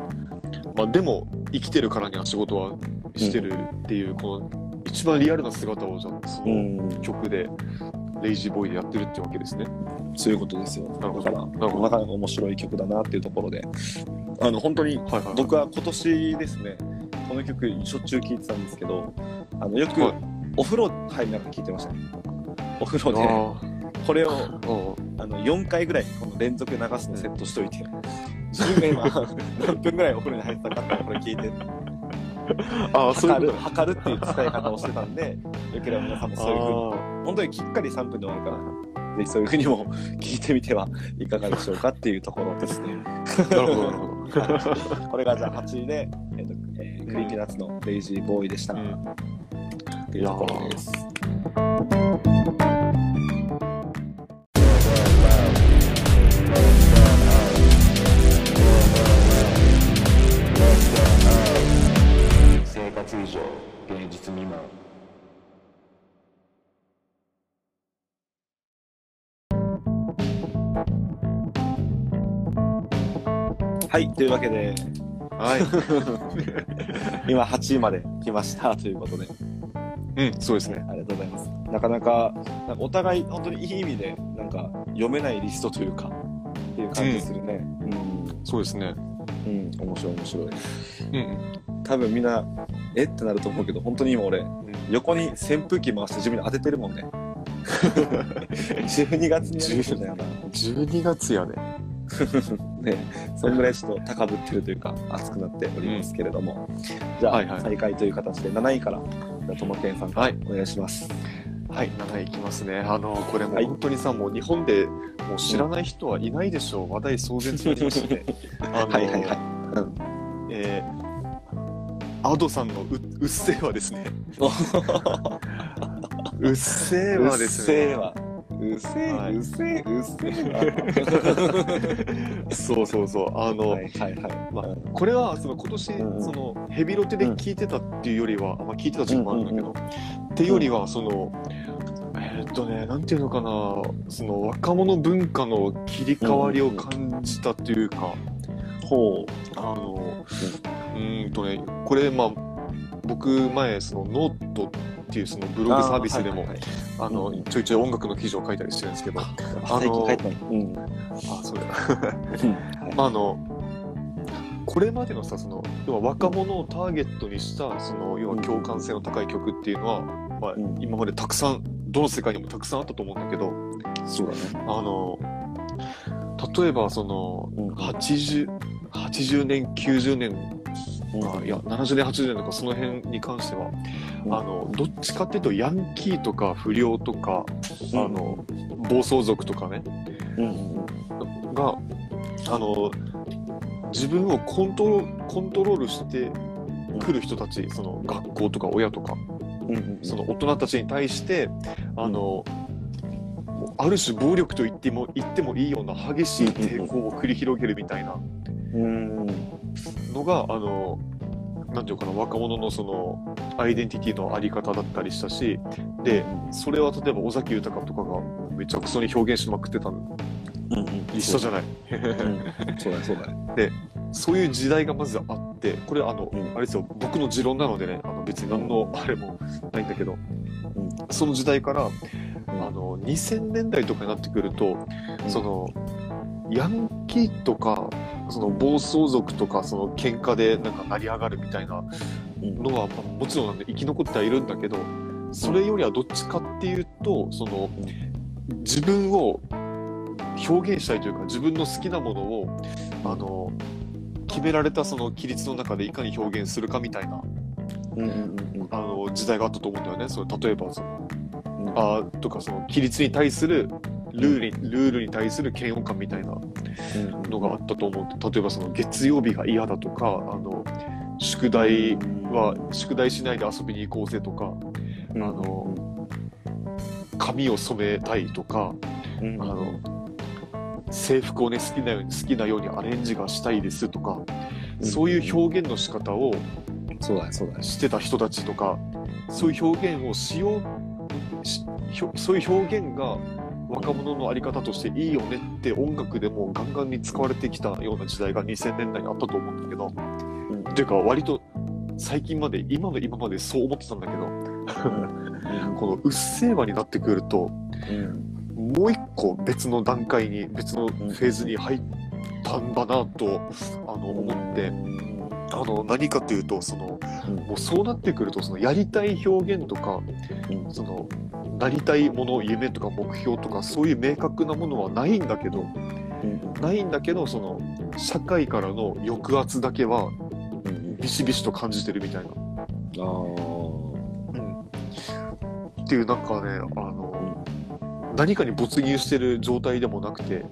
まあでも生きてるからには仕事はしてるっていう、この一番リアルな姿をじゃあそのうん、曲で、レイジーボーイでやってるってわけですね。そういうことですよ。だから、なかなか面白い曲だなっていうところで、あの、本当に。僕は今年ですね、この曲しょっちゅう聴いてたんですけど、あの、よくはい。お風呂入りながら聴いてました。ね。お風呂で、あこれをー。ああの4回ぐらいこの連続で流すのセットしといて、自分が今何分ぐらいお風呂に入ってたかってこれ聞いて、あ測る測るっていう使い方をしてたんでよければ皆さんもそういうふうにあ本当にきっかり3分で終わるからぜひそういうふうにも聞いてみてはいかがでしょうかっていうところですね。あ、なるほど、なるほど。これがじゃあ8位で、えーとえー、 Creepy Nuts の Lazy Boy でした。うんっていうところです。生活以上芸術未満はい、というわけで、はい。今8位まで来ましたということで、うん、そうですね。ありがとうございます。なかなか、なんかお互い本当にいい意味で、なんか読めないリストというか、っていう感じするね。そうですね。うん、うん、面白い面白い。うん。多分みんな、え？ってなると思うけど、本当に今俺、横に扇風機回して自分に当ててるもんね。12月にやだよな。12月やね。ね、そんぐらいちょっと高ぶってるというか、熱くなっておりますけれども。じゃあ、はいはい再開という形で7位から、じゃあ、ともけんさんからはいお願いします。はい、7位いきますね。あの、これもはい本当にさ、もう日本でもう知らない人はいないでしょう。話題騒然となりまして、あの、はいはいはい。えー、アドさんのう うっせぇわですね。うっせぇわですね。うっせぇわ。うっせぇ、はいうっせぇ、うっせぇわ。そうそうそう。あの、はいはいはい。まあこれはその今年、うんうんそのヘビロテで聞いてたっていうよりは、まあ、聞いてた時期もあるんだけど、うんっていうよりはそのえーっとねなんていうのかなその若者文化の切り替わりを感じたというか、ほあのうーんとねこれまあ僕前そのノートっていうそのブう。ログサービスでも、あのちょいちょい音楽の記事を書いたりしてるんですけど、あ最近書いたの。うん。そうだああのこれまでのさその要は若者をターゲットにしたその要は共感性の高い曲っていうのは、まあうん今までたくさんどの世界にもたくさんあったと思うんだけどそうだね。あの例えばそのうん 80, 80年90年うん。あいや70年80年とかその辺に関しては、うん。あのどっちかっていうとヤンキーとか不良とか、うん。あの暴走族とかね。うん。があの自分をコントロコントロールしてくる人たちその学校とか親とか。その大人たちに対してあのある種暴力と言っても言ってもいいような激しい抵抗を繰り広げるみたいな。うん。のがあのなんていうかな若者のそのアイデンティティのあり方だったりしたしでそれは例えば尾崎豊とかがめちゃくそに表現しまくってたのうんうん。一緒じゃない？うんそうだねそうだね。そういう時代がまずあって、これあの、うんあれですよ、僕の持論なのでね、あの別に何のあれもないんだけど、うんその時代から、うんあの2000年代とかになってくると、そのヤンキーとか、その暴走族とか、その喧嘩でなんか成り上がるみたいなうんのは、まあもちろん生き残ってはいるんだけど、それよりはどっちかっていうと、その自分を表現したいというか、自分の好きなものを、あの、決められたその規律の中でいかに表現するかみたいなうんうんうんあの時代があったと思うんだよね。それ例えばそのうん。あーとかその規律に対するルールにルールに対する嫌悪感みたいなうんのがあったと思う。例えばその月曜日が嫌だとか、あの宿題は宿題しないで遊びに行こうぜとか、うんあの髪を染めたいとか、うんあの制服をね好きなように好きなようにアレンジがしたいですとか、そういう表現の仕方をそうだねそうだね。してた人たちとかそういう表現をしようそういう表現が若者のあり方としていいよねって音楽でもガンガンに使われてきたような時代が2000年代にあったと思うんだけど、ん。っていうか割と最近まで今の今までそう思ってたんだけど この「うっせぇわ」になってくるとうんもう一個別の段階に別のフェーズに入ったんだなとあの思って。あの何かというとその、うん。もうそうなってくるとそのやりたい表現とかうん。そのなりたいもの夢とか目標とかそういう明確なものはないんだけどうん。ないんだけどその社会からの抑圧だけはうん。ビシビシと感じてるみたいな。あー。っていうなんかね、あの、何かに没入してる状態でもなくて、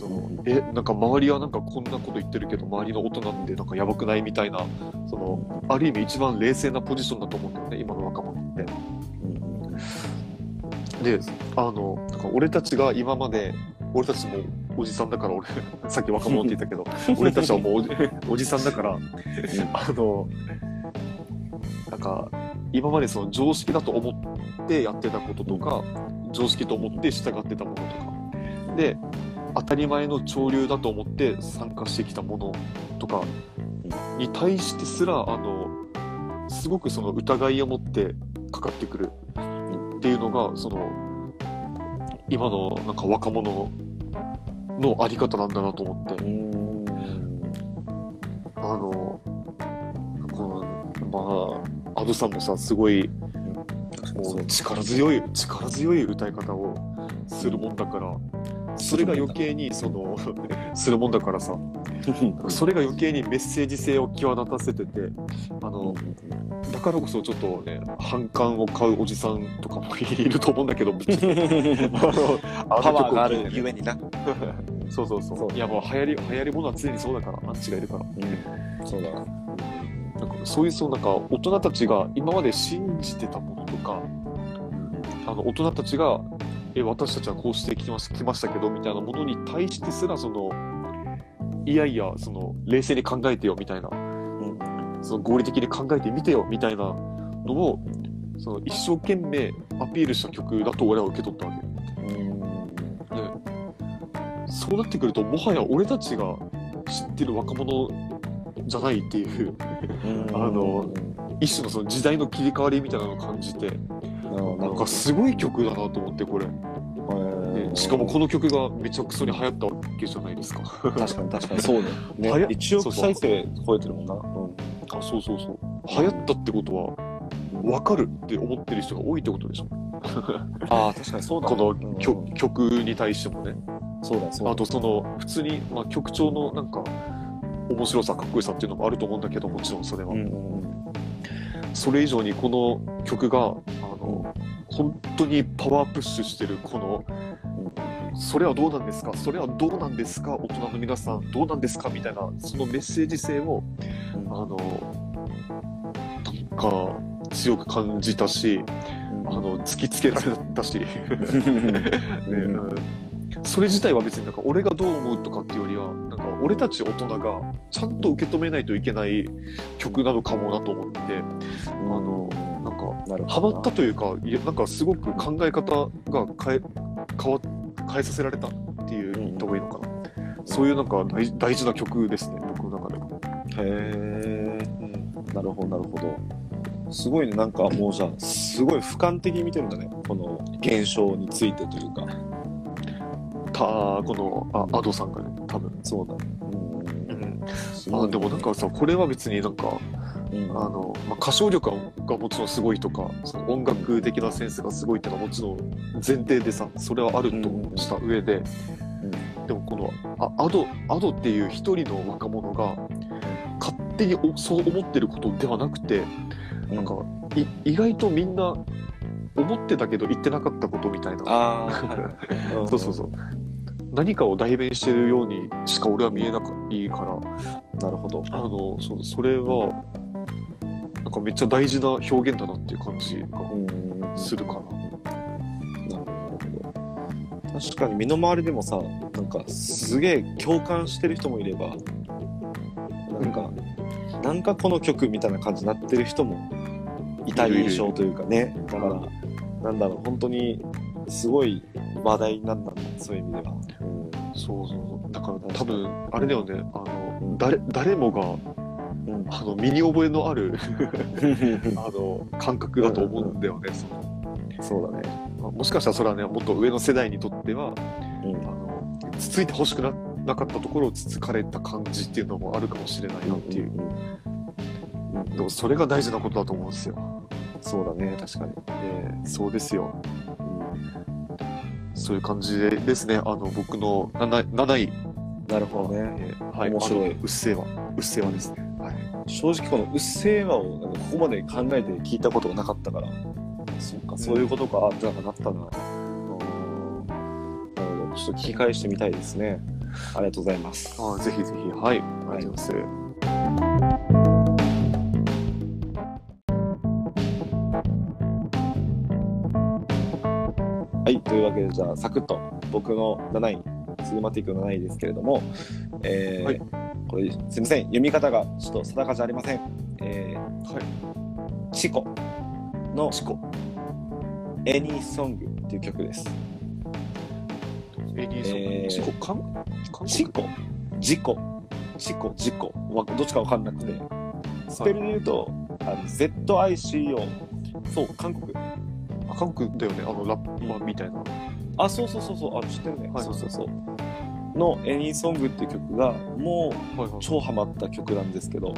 そのえ、なんか周りはなんかこんなこと言ってるけど、周りの大人ってなんかやばくないみたいな、その、ある意味一番冷静なポジションだと思うんだよね、今の若者って。で、あの、なんか俺たちが今まで、俺たちもおじさんだから、俺、さっき若者って言ったけど、俺たちはもうおじおじさんだから、あの、なんか、今までその常識だと思ってやってたこととか、常識と思って従ってたものとか、で、当たり前の潮流だと思って参加してきたものとかに対してすら、あの、すごくその疑いを持ってかかってくるっていうのが、その、今のなんか若者のあり方なんだなと思って。うん。あの、この、まあ、アドさんもさ、すごい、もう力強い、力強い歌い方をするもんだから、それが余計に、その、するもんだからさ、それが余計にメッセージ性を際立たせてて、あの、だからこそちょっとね、反感を買うおじさんとかもいると思うんだけど、パワーがあるゆえにな。そうそうそう。そういやもう流行り、流行りものは常にそうだから、アンチがいるから。うん、そうだな。なんかそういうそうなんか大人たちが今まで信じてたものとかあの大人たちがえ私たちはこうしてきましきましたけどみたいなものに対してすらそのいやいやその冷静に考えてよみたいなその合理的に考えてみてよみたいなのをその一生懸命アピールした曲だと俺は受け取ったわけ。でそうなってくるともはや俺たちが知ってる若者じゃないっていうあの一種のその時代の切り替わりみたいなのを感じてなんかすごい曲だなと思ってこれ。でしかもこの曲がめちゃくそに流行ったわけじゃないですか。確かに確かに。そうだよはやね。1億再生超えてるもんな。あそうそうそう。流行ったってことは分かるって思ってる人が多いってことでしょ ああ、確かにそうだこのうん。曲曲に対してもね。そうだそうだ。あとその普通に、まあ、曲調のなんか面白さかっこよさっていうのもあると思うんだけどもちろんそれは、うんうんそれ以上にこの曲があの本当にパワープッシュしてるこのそれはどうなんですか？それはどうなんですか？大人の皆さんどうなんですか？みたいなそのメッセージ性をうんあのなんか強く感じたしあの突きつけられたし、ねうん。うんそれ自体は別になんか俺がどう思うとかっていうよりはなんか俺たち大人がちゃんと受け止めないといけない曲なのかもなと思ってあのなんかハマったというかいやなんかすごく考え方が変え変わ変えさせられたっていう言った方がいいのかな、そういうなんか大大事な曲ですね僕の中でも。へえ、なるほどなるほど。すごいね、なんかもうじゃあ、すごい俯瞰的に見てるんだね、この現象についてというか。たこのあアドさんがね多分。そうだね。うんすごいあでもなんかさこれは別になんかうん。あの、まあ、歌唱力がもちろんすごいとかその音楽的なセンスがすごいっていうのはもちろん前提でさそれはあるとした上で、でもこのあアドアドっていう一人の若者が勝手におそう思ってることではなくてなんかい意外とみんな思ってたけど言ってなかったことみたいな。はい。そうそうそう。何かを代弁してるようにしか俺は見えなかいいから。なるほど。あのそうそれはなんかめっちゃ大事な表現だなっていう感じがうんするかな。なるほど。確かに身の回りでもさ、なんかすげえ共感してる人もいれば、なんか、なんかこの曲みたいな感じになってる人もいた印象というかね。だから、なんだろう、本当にすごい話題になったんだ、そういう意味では。そうそうそうだから多分あれだよねあの、うん誰誰もがうんあの身に覚えのある あの感覚だと思うんだよね、その。そうだね。まあもしかしたらそれはねもっと上の世代にとってはうん。あのつついてほしくななかったところをつつかれた感じっていうのもあるかもしれないなっていう、でもそれが大事なことだと思うんですよ、そうだね、確かに。えーそうですよ。そういう感じでですね、あの僕の 7, 7位、なるほどね。えーはい、面白い。うっせぇわ、うっせぇわですね。はい。正直この「うっせぇわ」をなんかここまで考えて聞いたことがなかったからそうかそういうことかってなんかなったな、うん、なるほど。ちょっと聞き返してみたいですね。ありがとうございます。あぜひぜひ。はい。ありがとうございます、はい、というわけで、じゃあ、サクッと、僕の7位、スグマティックの7位ですけれども、えーはい。これ、すみません、読み方がちょっと定かじゃありません。えー、はい。チコのチコエニーソングってい。う曲です。エニーソンえーチコ韓韓チコ、ジコ、チコ、ジコ、どっちかわかんなくて、スペルで言うと、あの ZICO、そう、韓国。あ韓国だよねあのラッパーみたい。なあ、そうそうそうそう、あ知ってるね。はいそうそうそう。のエニーソングっていう曲が、もうはいはい。超ハマった曲なんですけど、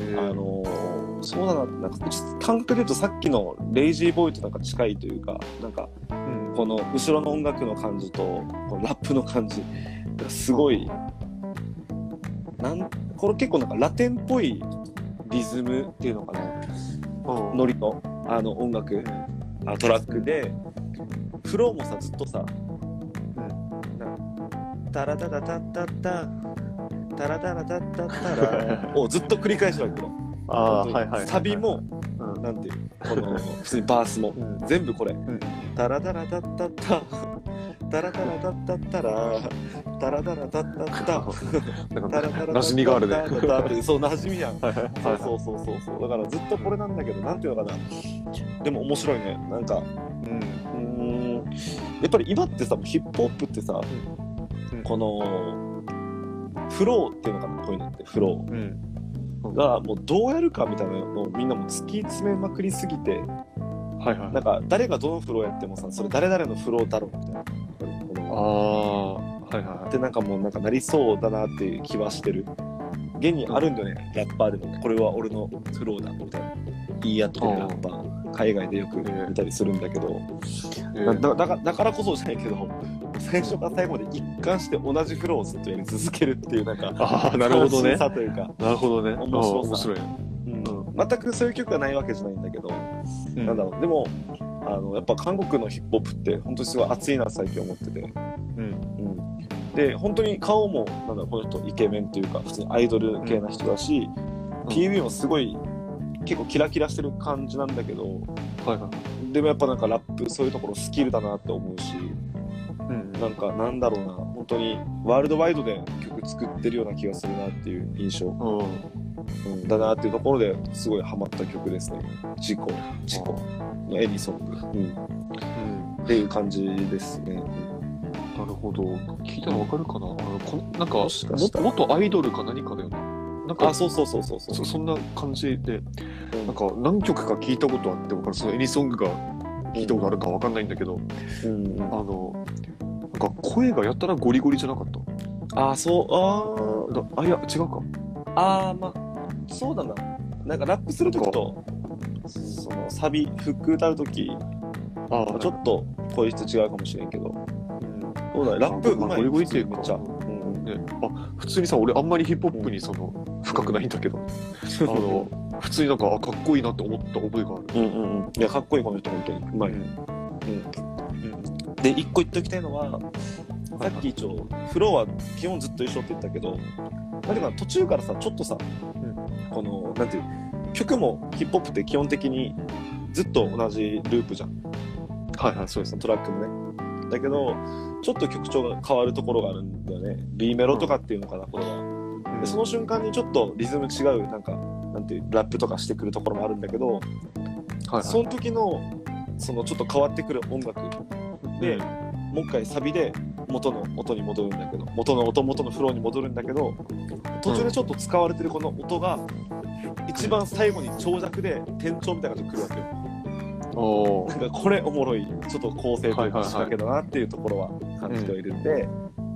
えー。あのーそうだな、なんか感覚で言うとさっきのレイジーボーイとなんか近いというか、なんかうん。この後ろの音楽の感じとこのラップの感じがすごい、なんこれ結構なんかラテンっぽいリズムっていうのかな、うん。ノリのあの音楽、あトラックで、フローもさ、ずっとさ、タラタラタッタッタ、タラタラタッタッタラをずっと繰り返してるわけよ。あはいはいサビも、うんなんていう、この、普通にバースも、全部これ、タラタラタッタッタ、タラタラタッタッタラ、タラタラタッタッタ、タラタラタッタッタ馴染みがあるねそう、馴染みやん。そうそうそうそうそう。だからずっとこれなんだけど、なんていうのかな。でも面白いね。なんか、うんうーん、やっぱり今ってさ、ヒップホップってさ、うんこの、フローっていうのかな、こういうのって、フロうんーが、もうどうやるかみたいなのをみんなも突き詰めまくりすぎて、はいはいなんか誰がどのフローやってもさ、それ誰々のフローだろうみたいな。こあのあはいはいはい。ってなんかもうなんかなりそうだなっていう気はしてる。現にあるんだよね、ラッパーでも。これは俺のフローだみたいな。言い合ってるラッパー、海外でよく見たりするんだけど、えーだだだからこそじゃないけど、最初から最後まで一貫して同じフローをずっとやり続けるっていうなんか、ああなるほどね。さというか、なるほどね。面白さ。面白い。ねうん。全くそういう曲がないわけじゃないんだけど、うん。なんだろう、でも、あのやっぱ韓国のヒップホップって本当にすごい熱いな最近思ってて、うん。うん、で本当に顔もなんだこの人イケメンというか普通にアイドル系な人だし、うん。PV もすごい結構キラキラしてる感じなんだけどはいはいでもやっぱなんかラップそういうところスキルだなって思うしうん。なんかなんだろうな本当にワールドワイドで曲作ってるような気がするなっていう印象、うん。うん、だなっていうところですごいハマった曲ですね「事故事故」のエニソング、うん、うんっていう感じですね。なるほど。聞いたらわかるかな？こなんか元アイドルか何かだよね。なんかあそうそうそうそうそう。そそんな感じで。うん。なんか何曲か聞いたことあって僕はそのエニソングが聞いたことあるかわかんないんだけど、うんうん。あのなんか声がやたらゴリゴリじゃなかった？あそうああいや違うか。あーまあそうだな。なんかラップするときとそのサビフック歌うときあちょっと声質違うかもしれんけど。うん。そうだね。ラップうまい。ゴリゴリめっちゃ、うん。うん、ね、あ普通にさ俺あんまりヒップホップにその深くないんだけど。あの普通になんかあかっこいいなって思った覚えがある。うんうんうん。いやかっこいいこの人本当に。うまい、うん。で一個言っておきたいのはさっき一応フローは基本ずっと一緒って言ったけどだけど途中からさちょっとさ、このなんていう曲もヒップホップって基本的にずっと同じループじゃん。はいはいそうですそのトラックもね。だけどちょっと曲調が変わるところがあるんだよね。B メロとかっていうのかなこれは。でその瞬間にちょっとリズム違うなんかなんていうラップとかしてくるところもあるんだけど、はいはい。その時のそのちょっと変わってくる音楽で、もう一回サビで元の音に戻るんだけど元の音元のフローに戻るんだけど途中でちょっと使われてるこの音が一番最後に長尺で転調みたいな感じで来るわけよ。おー。なんかこれおもろいちょっと構成というか仕掛けだなっていうところは感じてはいるんで、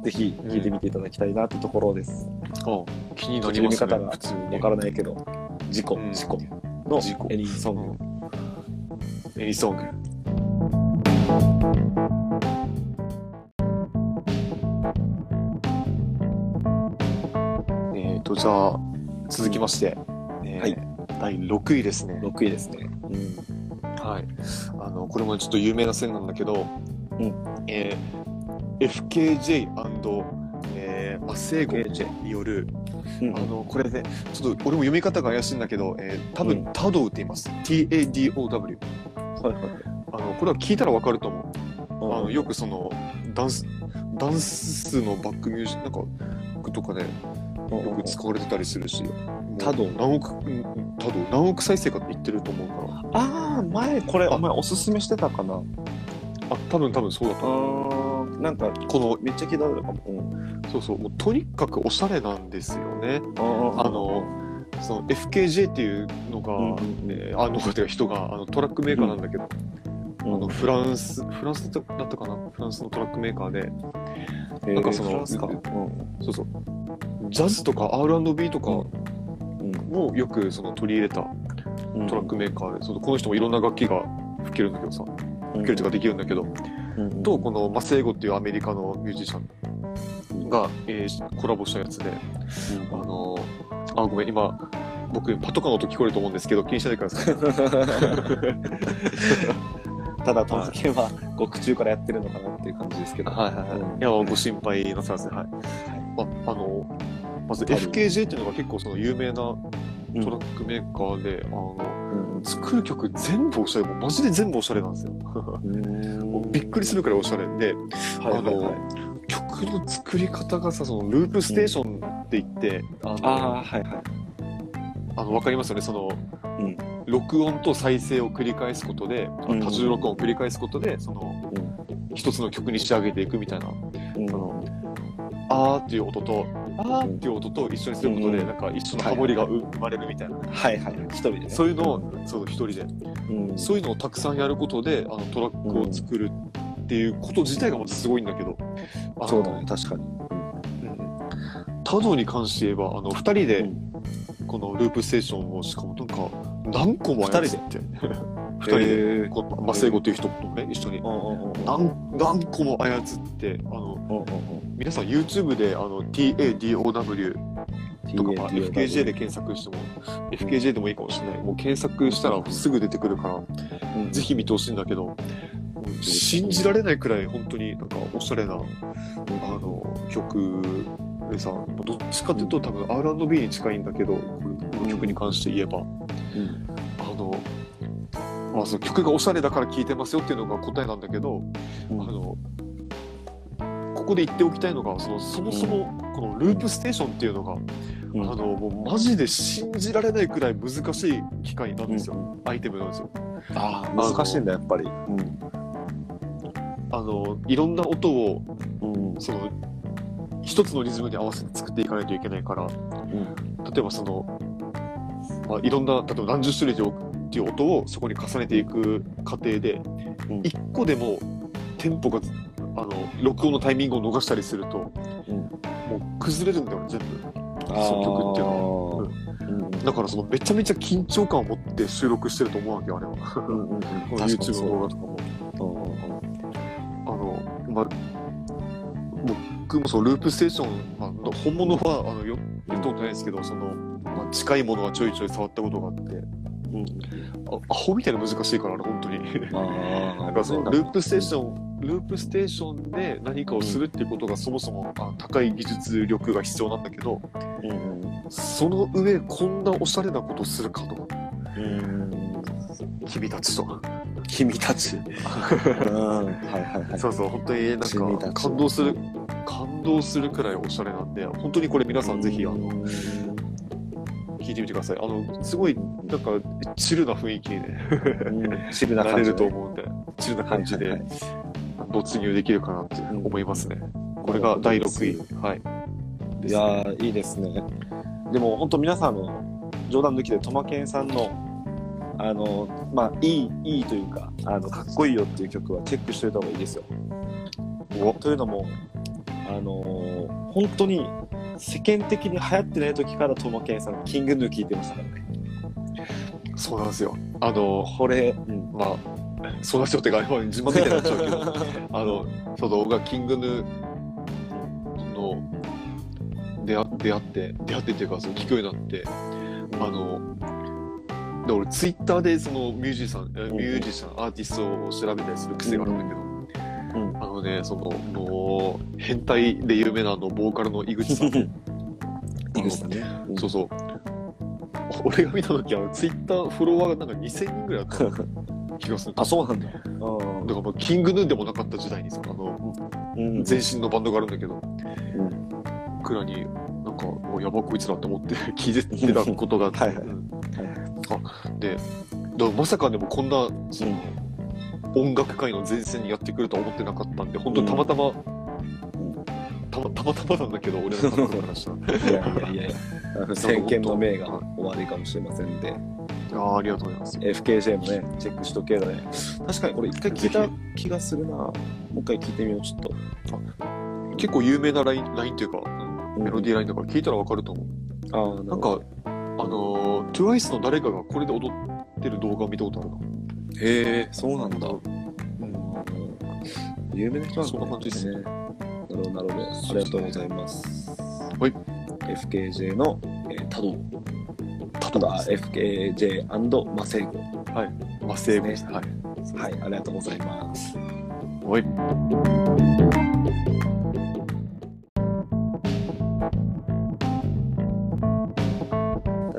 ぜひ聞いてみていただきたいなっていうところです。あ気になりますね方が普通に。わからないけど事故うん。事故。のエニーソング。エニソング。えーとじゃあ続きまして、第6位ですね。6位ですね。うん。はい。あの、これもちょっと有名な線なんだけど、うんえー FKJ& えー、マセーゴによる、うんあの、これね、ちょっと俺も読み方が怪しいんだけど、えー、多分、うんタドウって言います。TADOW。はいはいあの、これは聞いたらわかると思う。はい。あの、よくその、ダンス、ダンスのバックミュージック、なんか、とかで、よく使われてたりするし、タドウ何億、うんうんタドウ何億再生かって言ってると思うから、ああ、前これお前おすすめしてたかな。あ、多分多分そうだあと思う。ーなんか、この、めっちゃ聞いたことあるかも。うん。そうそう、もうとにかくおしゃれなんですよね。ああの、その FKJ っていうのが、うんうんあのてか人があのトラックメーカーなんだけど、あのフランス、フランスだったかな？フランスのトラックメーカーで、えーなんかそのフランスか。そうそう、ジャズとか R&B とかうんもよくその取り入れたうん。トラックメーカーで、そのこの人もいろんな楽器が吹けるんだけどさ、吹けるとかできるんだけど、うんと、このマセーゴっていうアメリカのミュージシャンが、えーコラボしたやつで、あのーあ、ごめん、今、僕、パトカーの音聞こえると思うんですけど、気にしないでください。ただ、トマケンは獄中からやってるのかなっていう感じですけど。はいはいはい。うんいや、ご心配なさらず、はい。ま、あの、まず FKJ っていうのが結構その有名なうん。トラックメーカーで、あの、うん。作る曲全部おしゃれ、もうマジで全部おしゃれなんですよ。もうびっくりするくらいおしゃれで、はいはいはい。曲の作り方がさ、そのループステーションって言って、あのああ、はいはい。あの、わかりますよね、その、うん。録音と再生を繰り返すことで、うん。多重録音を繰り返すことで、その、一つの曲に仕上げていくみたいな、うん。その、あーっていう音と、あー。っていう音と一緒にすることで、うんなんか一緒のハモリが生まれるみたいな、はいはい。一人でね。そういうのを、そう、一人で、うん、そういうのをたくさんやることで、あの、トラックを作るっていうこと自体がまたすごいんだけど、あのそうだね、確かに。タドに関して言えば、あの、二人でうん、このルー。プステー。ションを、しかもなんか、何個も操って、二人で、で。このマセーゴっていう人とね、一緒に。うんうんうんうん。何何個も操って、あの、うんうん皆さん YouTube であの TADOW うんとか、まあ、FKJ で検索しても、FKJ でもいいかもしれない。もう検索したらすぐ出てくるから、うん。ぜひ見てほしいんだけど、信じられないくらい本当になんかおしゃれな、あの、曲でさ、どっちかっていうと多分 R&B に近いんだけど、この曲に関して言えば、うんあの、まあ、その曲がおしゃれだから聴いてますよっていうのが答えなんだけど、うんあの、ここで言っておきたいのが、そのそもそもこのループステーションっていうのが、うんあの、もうマジで信じられないくらい難しい機械なんですよ。アイテムなんですよ。ああ、難しいんだ、やっぱり。あの、いろんな音を、うん。その、一つのリズムに合わせて作っていかないといけないから、例えばその、まあ、いろんな、例えば何十種類っていう音をそこに重ねていく過程で、うん一個でもテンポが、あの、録音のタイミングを逃したりすると、うんもう崩れるんだよね、全部。あその曲っていうのは。のうんだからそのめちゃめちゃ緊張感を持って収録してると思うわけよ、あれは。うんうんうん この YouTube の動画とかも。あの、まあ、僕もそのループステーション、まあ、本物はあのよやったことないですけど、その、まあ、近いものはちょいちょい触ったことがあって、うんあアホみたいな難しいから、あれ、本当に。ああ、だからそのループステーション、ループステーションで何かをするっていうことがそもそもあ高い技術力が必要なんだけど、うんうんその上こんなおしゃれなことするかと。うん君たちと。君たち。うんはいはいはい。そうそう、本当になんか感動する、感動するくらいおしゃれなんで、本当にこれ皆さんぜひあのうん聞いてみてください。あの、すごいなんかチルな雰囲気にね、うんチルな感じでると思うんで、チルな感じではいはい没入できるかなって思いますね。これが第6位。はい。いやー、いいですね。でも本当皆さんの冗談抜きでトマケンさんのあの、まあ、いい、いいというか、あの、かっこいいよっていう曲はチェックしておいた方がいいですよ。というのも、あのー本当に世間的に流行ってない時からトマケンさん、キングヌー聞いてましたからね。そうなんですよ。あの、これ、うん。まあ、そうなっちゃうってか、自慢みたいになっちゃうけど、あの、その僕がキングヌーの出会出会って、出会ってっていうか、その聞くようになって、あの、で俺ツイッターでそのミュージシャン、ミュージシャン、アーティストを調べたりする癖があるんだけど、うんあのね、その、もう、変態で有名なあの、ボーカルの井口さん。井口さんね。そうそう。俺が見た時は、ツイッターフォロワーがなんか2000人ぐらいあった 気がする。あ、そうなんだ。だからまあ、キングヌーでもなかった時代にさ、あの、うん。前身のバンドがあるんだけど、うんくらに、なんか、もうやばこいつらって思って 聞いてたことがあって。はいはいうんあ、で、だまさかでもこんな、その、音楽界の前線にやってくるとは思ってなかったんで、本当にたまたま、たまたまたまなんだけど、俺の彼女からし。いやいやいや先見の明が終わりかもしれませんで、ああ、ありがとうございます。FKJ もね、チェックしとけだね。確かにこれ一回聞いた気がするな。もう一回聞いてみよう、ちょっと。結構有名なライン、ラインっていうか、メロディーラインだから聞いたらわかると思う。ああ、なんか、あのー、TWICE の誰かがこれで踊ってる動画を見たことあるな。へえ、そうなんだ。うん。有名な人なんだ、ね、そんな感じですね。なるほど、なるほど。ありがとうございます。はい。FKJ の、えー、タドたただ FKJ& マセイゴ。まあ、セーブです。ねはい。はい、ありがとうございます。はい。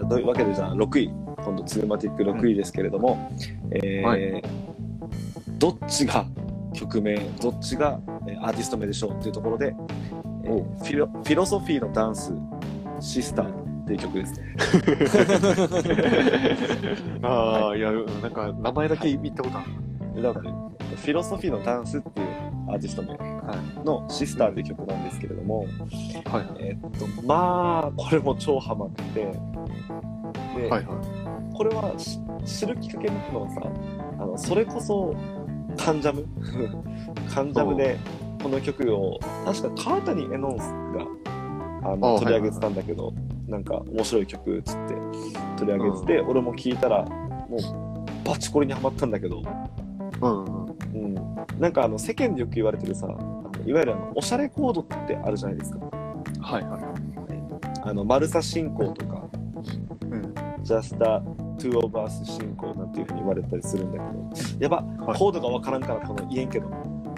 というわけで、じゃあ6位、今度ツーマティック6位ですけれども、えーはいどっちが曲名、どっちがえーアーティスト名でしょうっていうところで、えーおフィロフィロソフィーのダンス、シスターっていう曲ですね。ああ、いや、なんか、名前だけ見たことある。だからね、フィロソフィーのダンスっていうアーティスト名のシスターっていう曲なんですけれども、はい。えーっと、まあ、これも超ハマってて、で、はいはい。これは知るきっかけになったのはさあのそれこそ「カンジャム」「カンジャム」でこの曲を確か川谷絵音があの取り上げてたんだけど、はいはい、なんか面白い曲っつって取り上げてて、うん、俺も聴いたらもうバチコリにはまったんだけど、うんうん、なんかあの世間でよく言われてるさあのいわゆるあのおしゃれコードってあるじゃないですか。はいはい、あの進行とか、うん、ジャスタ2 of us 信仰なんていうふうに言われたりするんだけどやば、はい、コードが分からんからこの言えんけど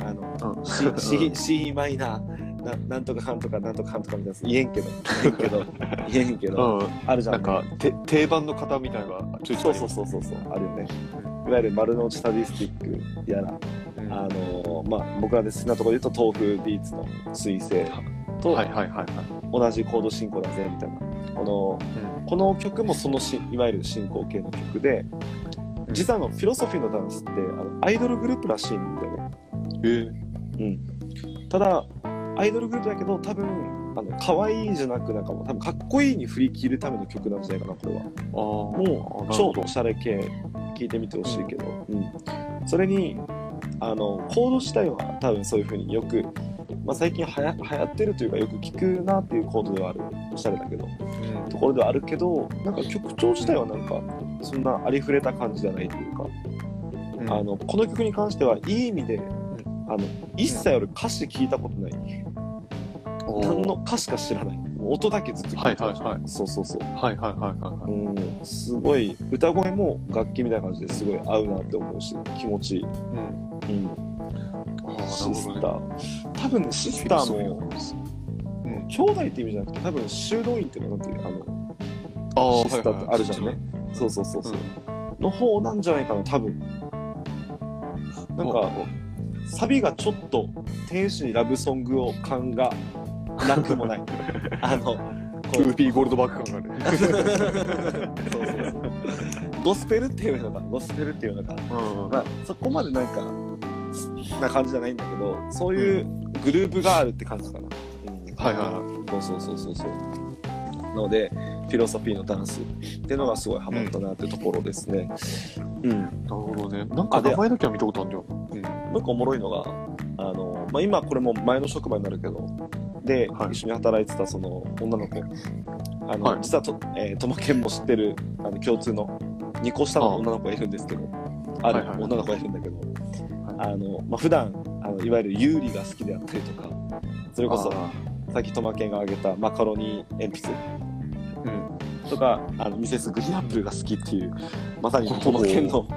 あの、うん、C, C, C マイナーななんとかかんとかなんとかかんとかみたいな言えんけど言えんけど言えんけど、うん、あるじゃん、い、なんか定番の方みたいなのはちょいちょいそうそうそうそうあるよね。いわゆる丸の内スタディスティックやら、うん、あのまあ僕らで好きなところで言うと豆腐ビーツの彗星と、はい。はい。はい。はい、同じコード進行だぜみたいな。この、この曲もそのしいわゆる進行形の曲で、実はあのフィロソフィーのダンスってあのアイドルグループらしいんだよね。え。ー、うん、ただアイドルグループだけど多分あの可愛いじゃなくなんかもう多分かっこいいに振り切るための曲なんじゃないかなこれは。あもう超おしゃれ系聞いてみてほしいけど、うん。それにあのコード自体は多分そういう風によく、まあ、最近はや流行ってるというかよく聞くなっていうコードではある。おしゃれだけど。ところではあるけどなんか曲調自体はなんかそんなありふれた感じではないというか、うん。あのこの曲に関してはいい意味で、あの一切俺歌詞聞いたことない、何の歌詞か知らない。音だけずっと聞いてましたはいはいはい。そうそうそう。はいはいはいはいはい。うん。すごい歌声も楽器みたいな感じですごい合うなって思うし気持ちいい、うん。うん、シスタ。ー。多分ねシスターもうん。兄弟って意味じゃなくて多分修道院っていうのなんていうあのシスターってあるじゃんね。そうそうそうそう、の方なんじゃないかな多分。なんかサビがちょっと天使にラブソングを感がなくもない。あのこウーピーゴールドバック感がある。そうそうそう。ゴスペルっていうのかゴスペルっていうのかうん。まあそこまでなんかな感じじゃないんだけどそういうグループがあるって感じかな、うんはいはい。はい。そうそうそうそう。そうなのでフィロソフィーのダンスっていうのがすごいハマったなってところですね。うん。なるほどね。なんか名前だけは見たことあるんだよ。うん。もう一個おもろいのが、あの、まあ、今これも前の職場になるけど、で、はい。一緒に働いてたその女の子、あの、はい。実はと、えー、ともけんも知ってる、あの、共通の2個下の女の子がいるんですけど、ある女の子がいるんだけど、あの、まあ、普段、あの、いわゆる有利が好きであったりとか、それこそ、あさっきとまけんが挙げたマカロニ鉛筆ーうん。とか、あのミセスグリーンアップルが好きっていう、まさにこの県の、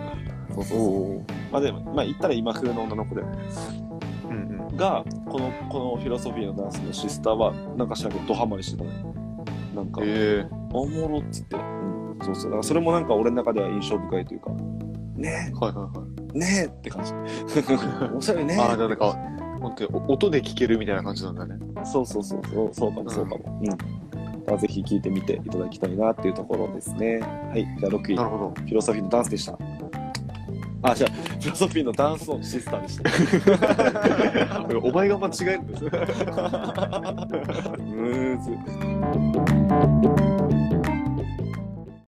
そうそうそう。おまあでも、まあ言ったら今風の女の子で、うんうん。が、この、このフィロソフィーのダンスのシスターは、なんかしらんけど、ドハマりしてたね。なんか、えおもろっつって。うん、そうそう。だからそれもなんか俺の中では印象深いというか、ねー、はいはいはい。え、ねえって感じ。おしゃれねああ、なんか、本当音で聞けるみたいな感じなんだね。そうそうそうそう、そうかもそうかも。うん。だからぜひ聞いてみていただきたいなっていうところですね。はい。じゃあ6位、なるほど。フィロソフィーのダンスでした。あ、じゃあ、フィロソフィーのダンスのシスターでした。お前が間違えるんです。ムーズ。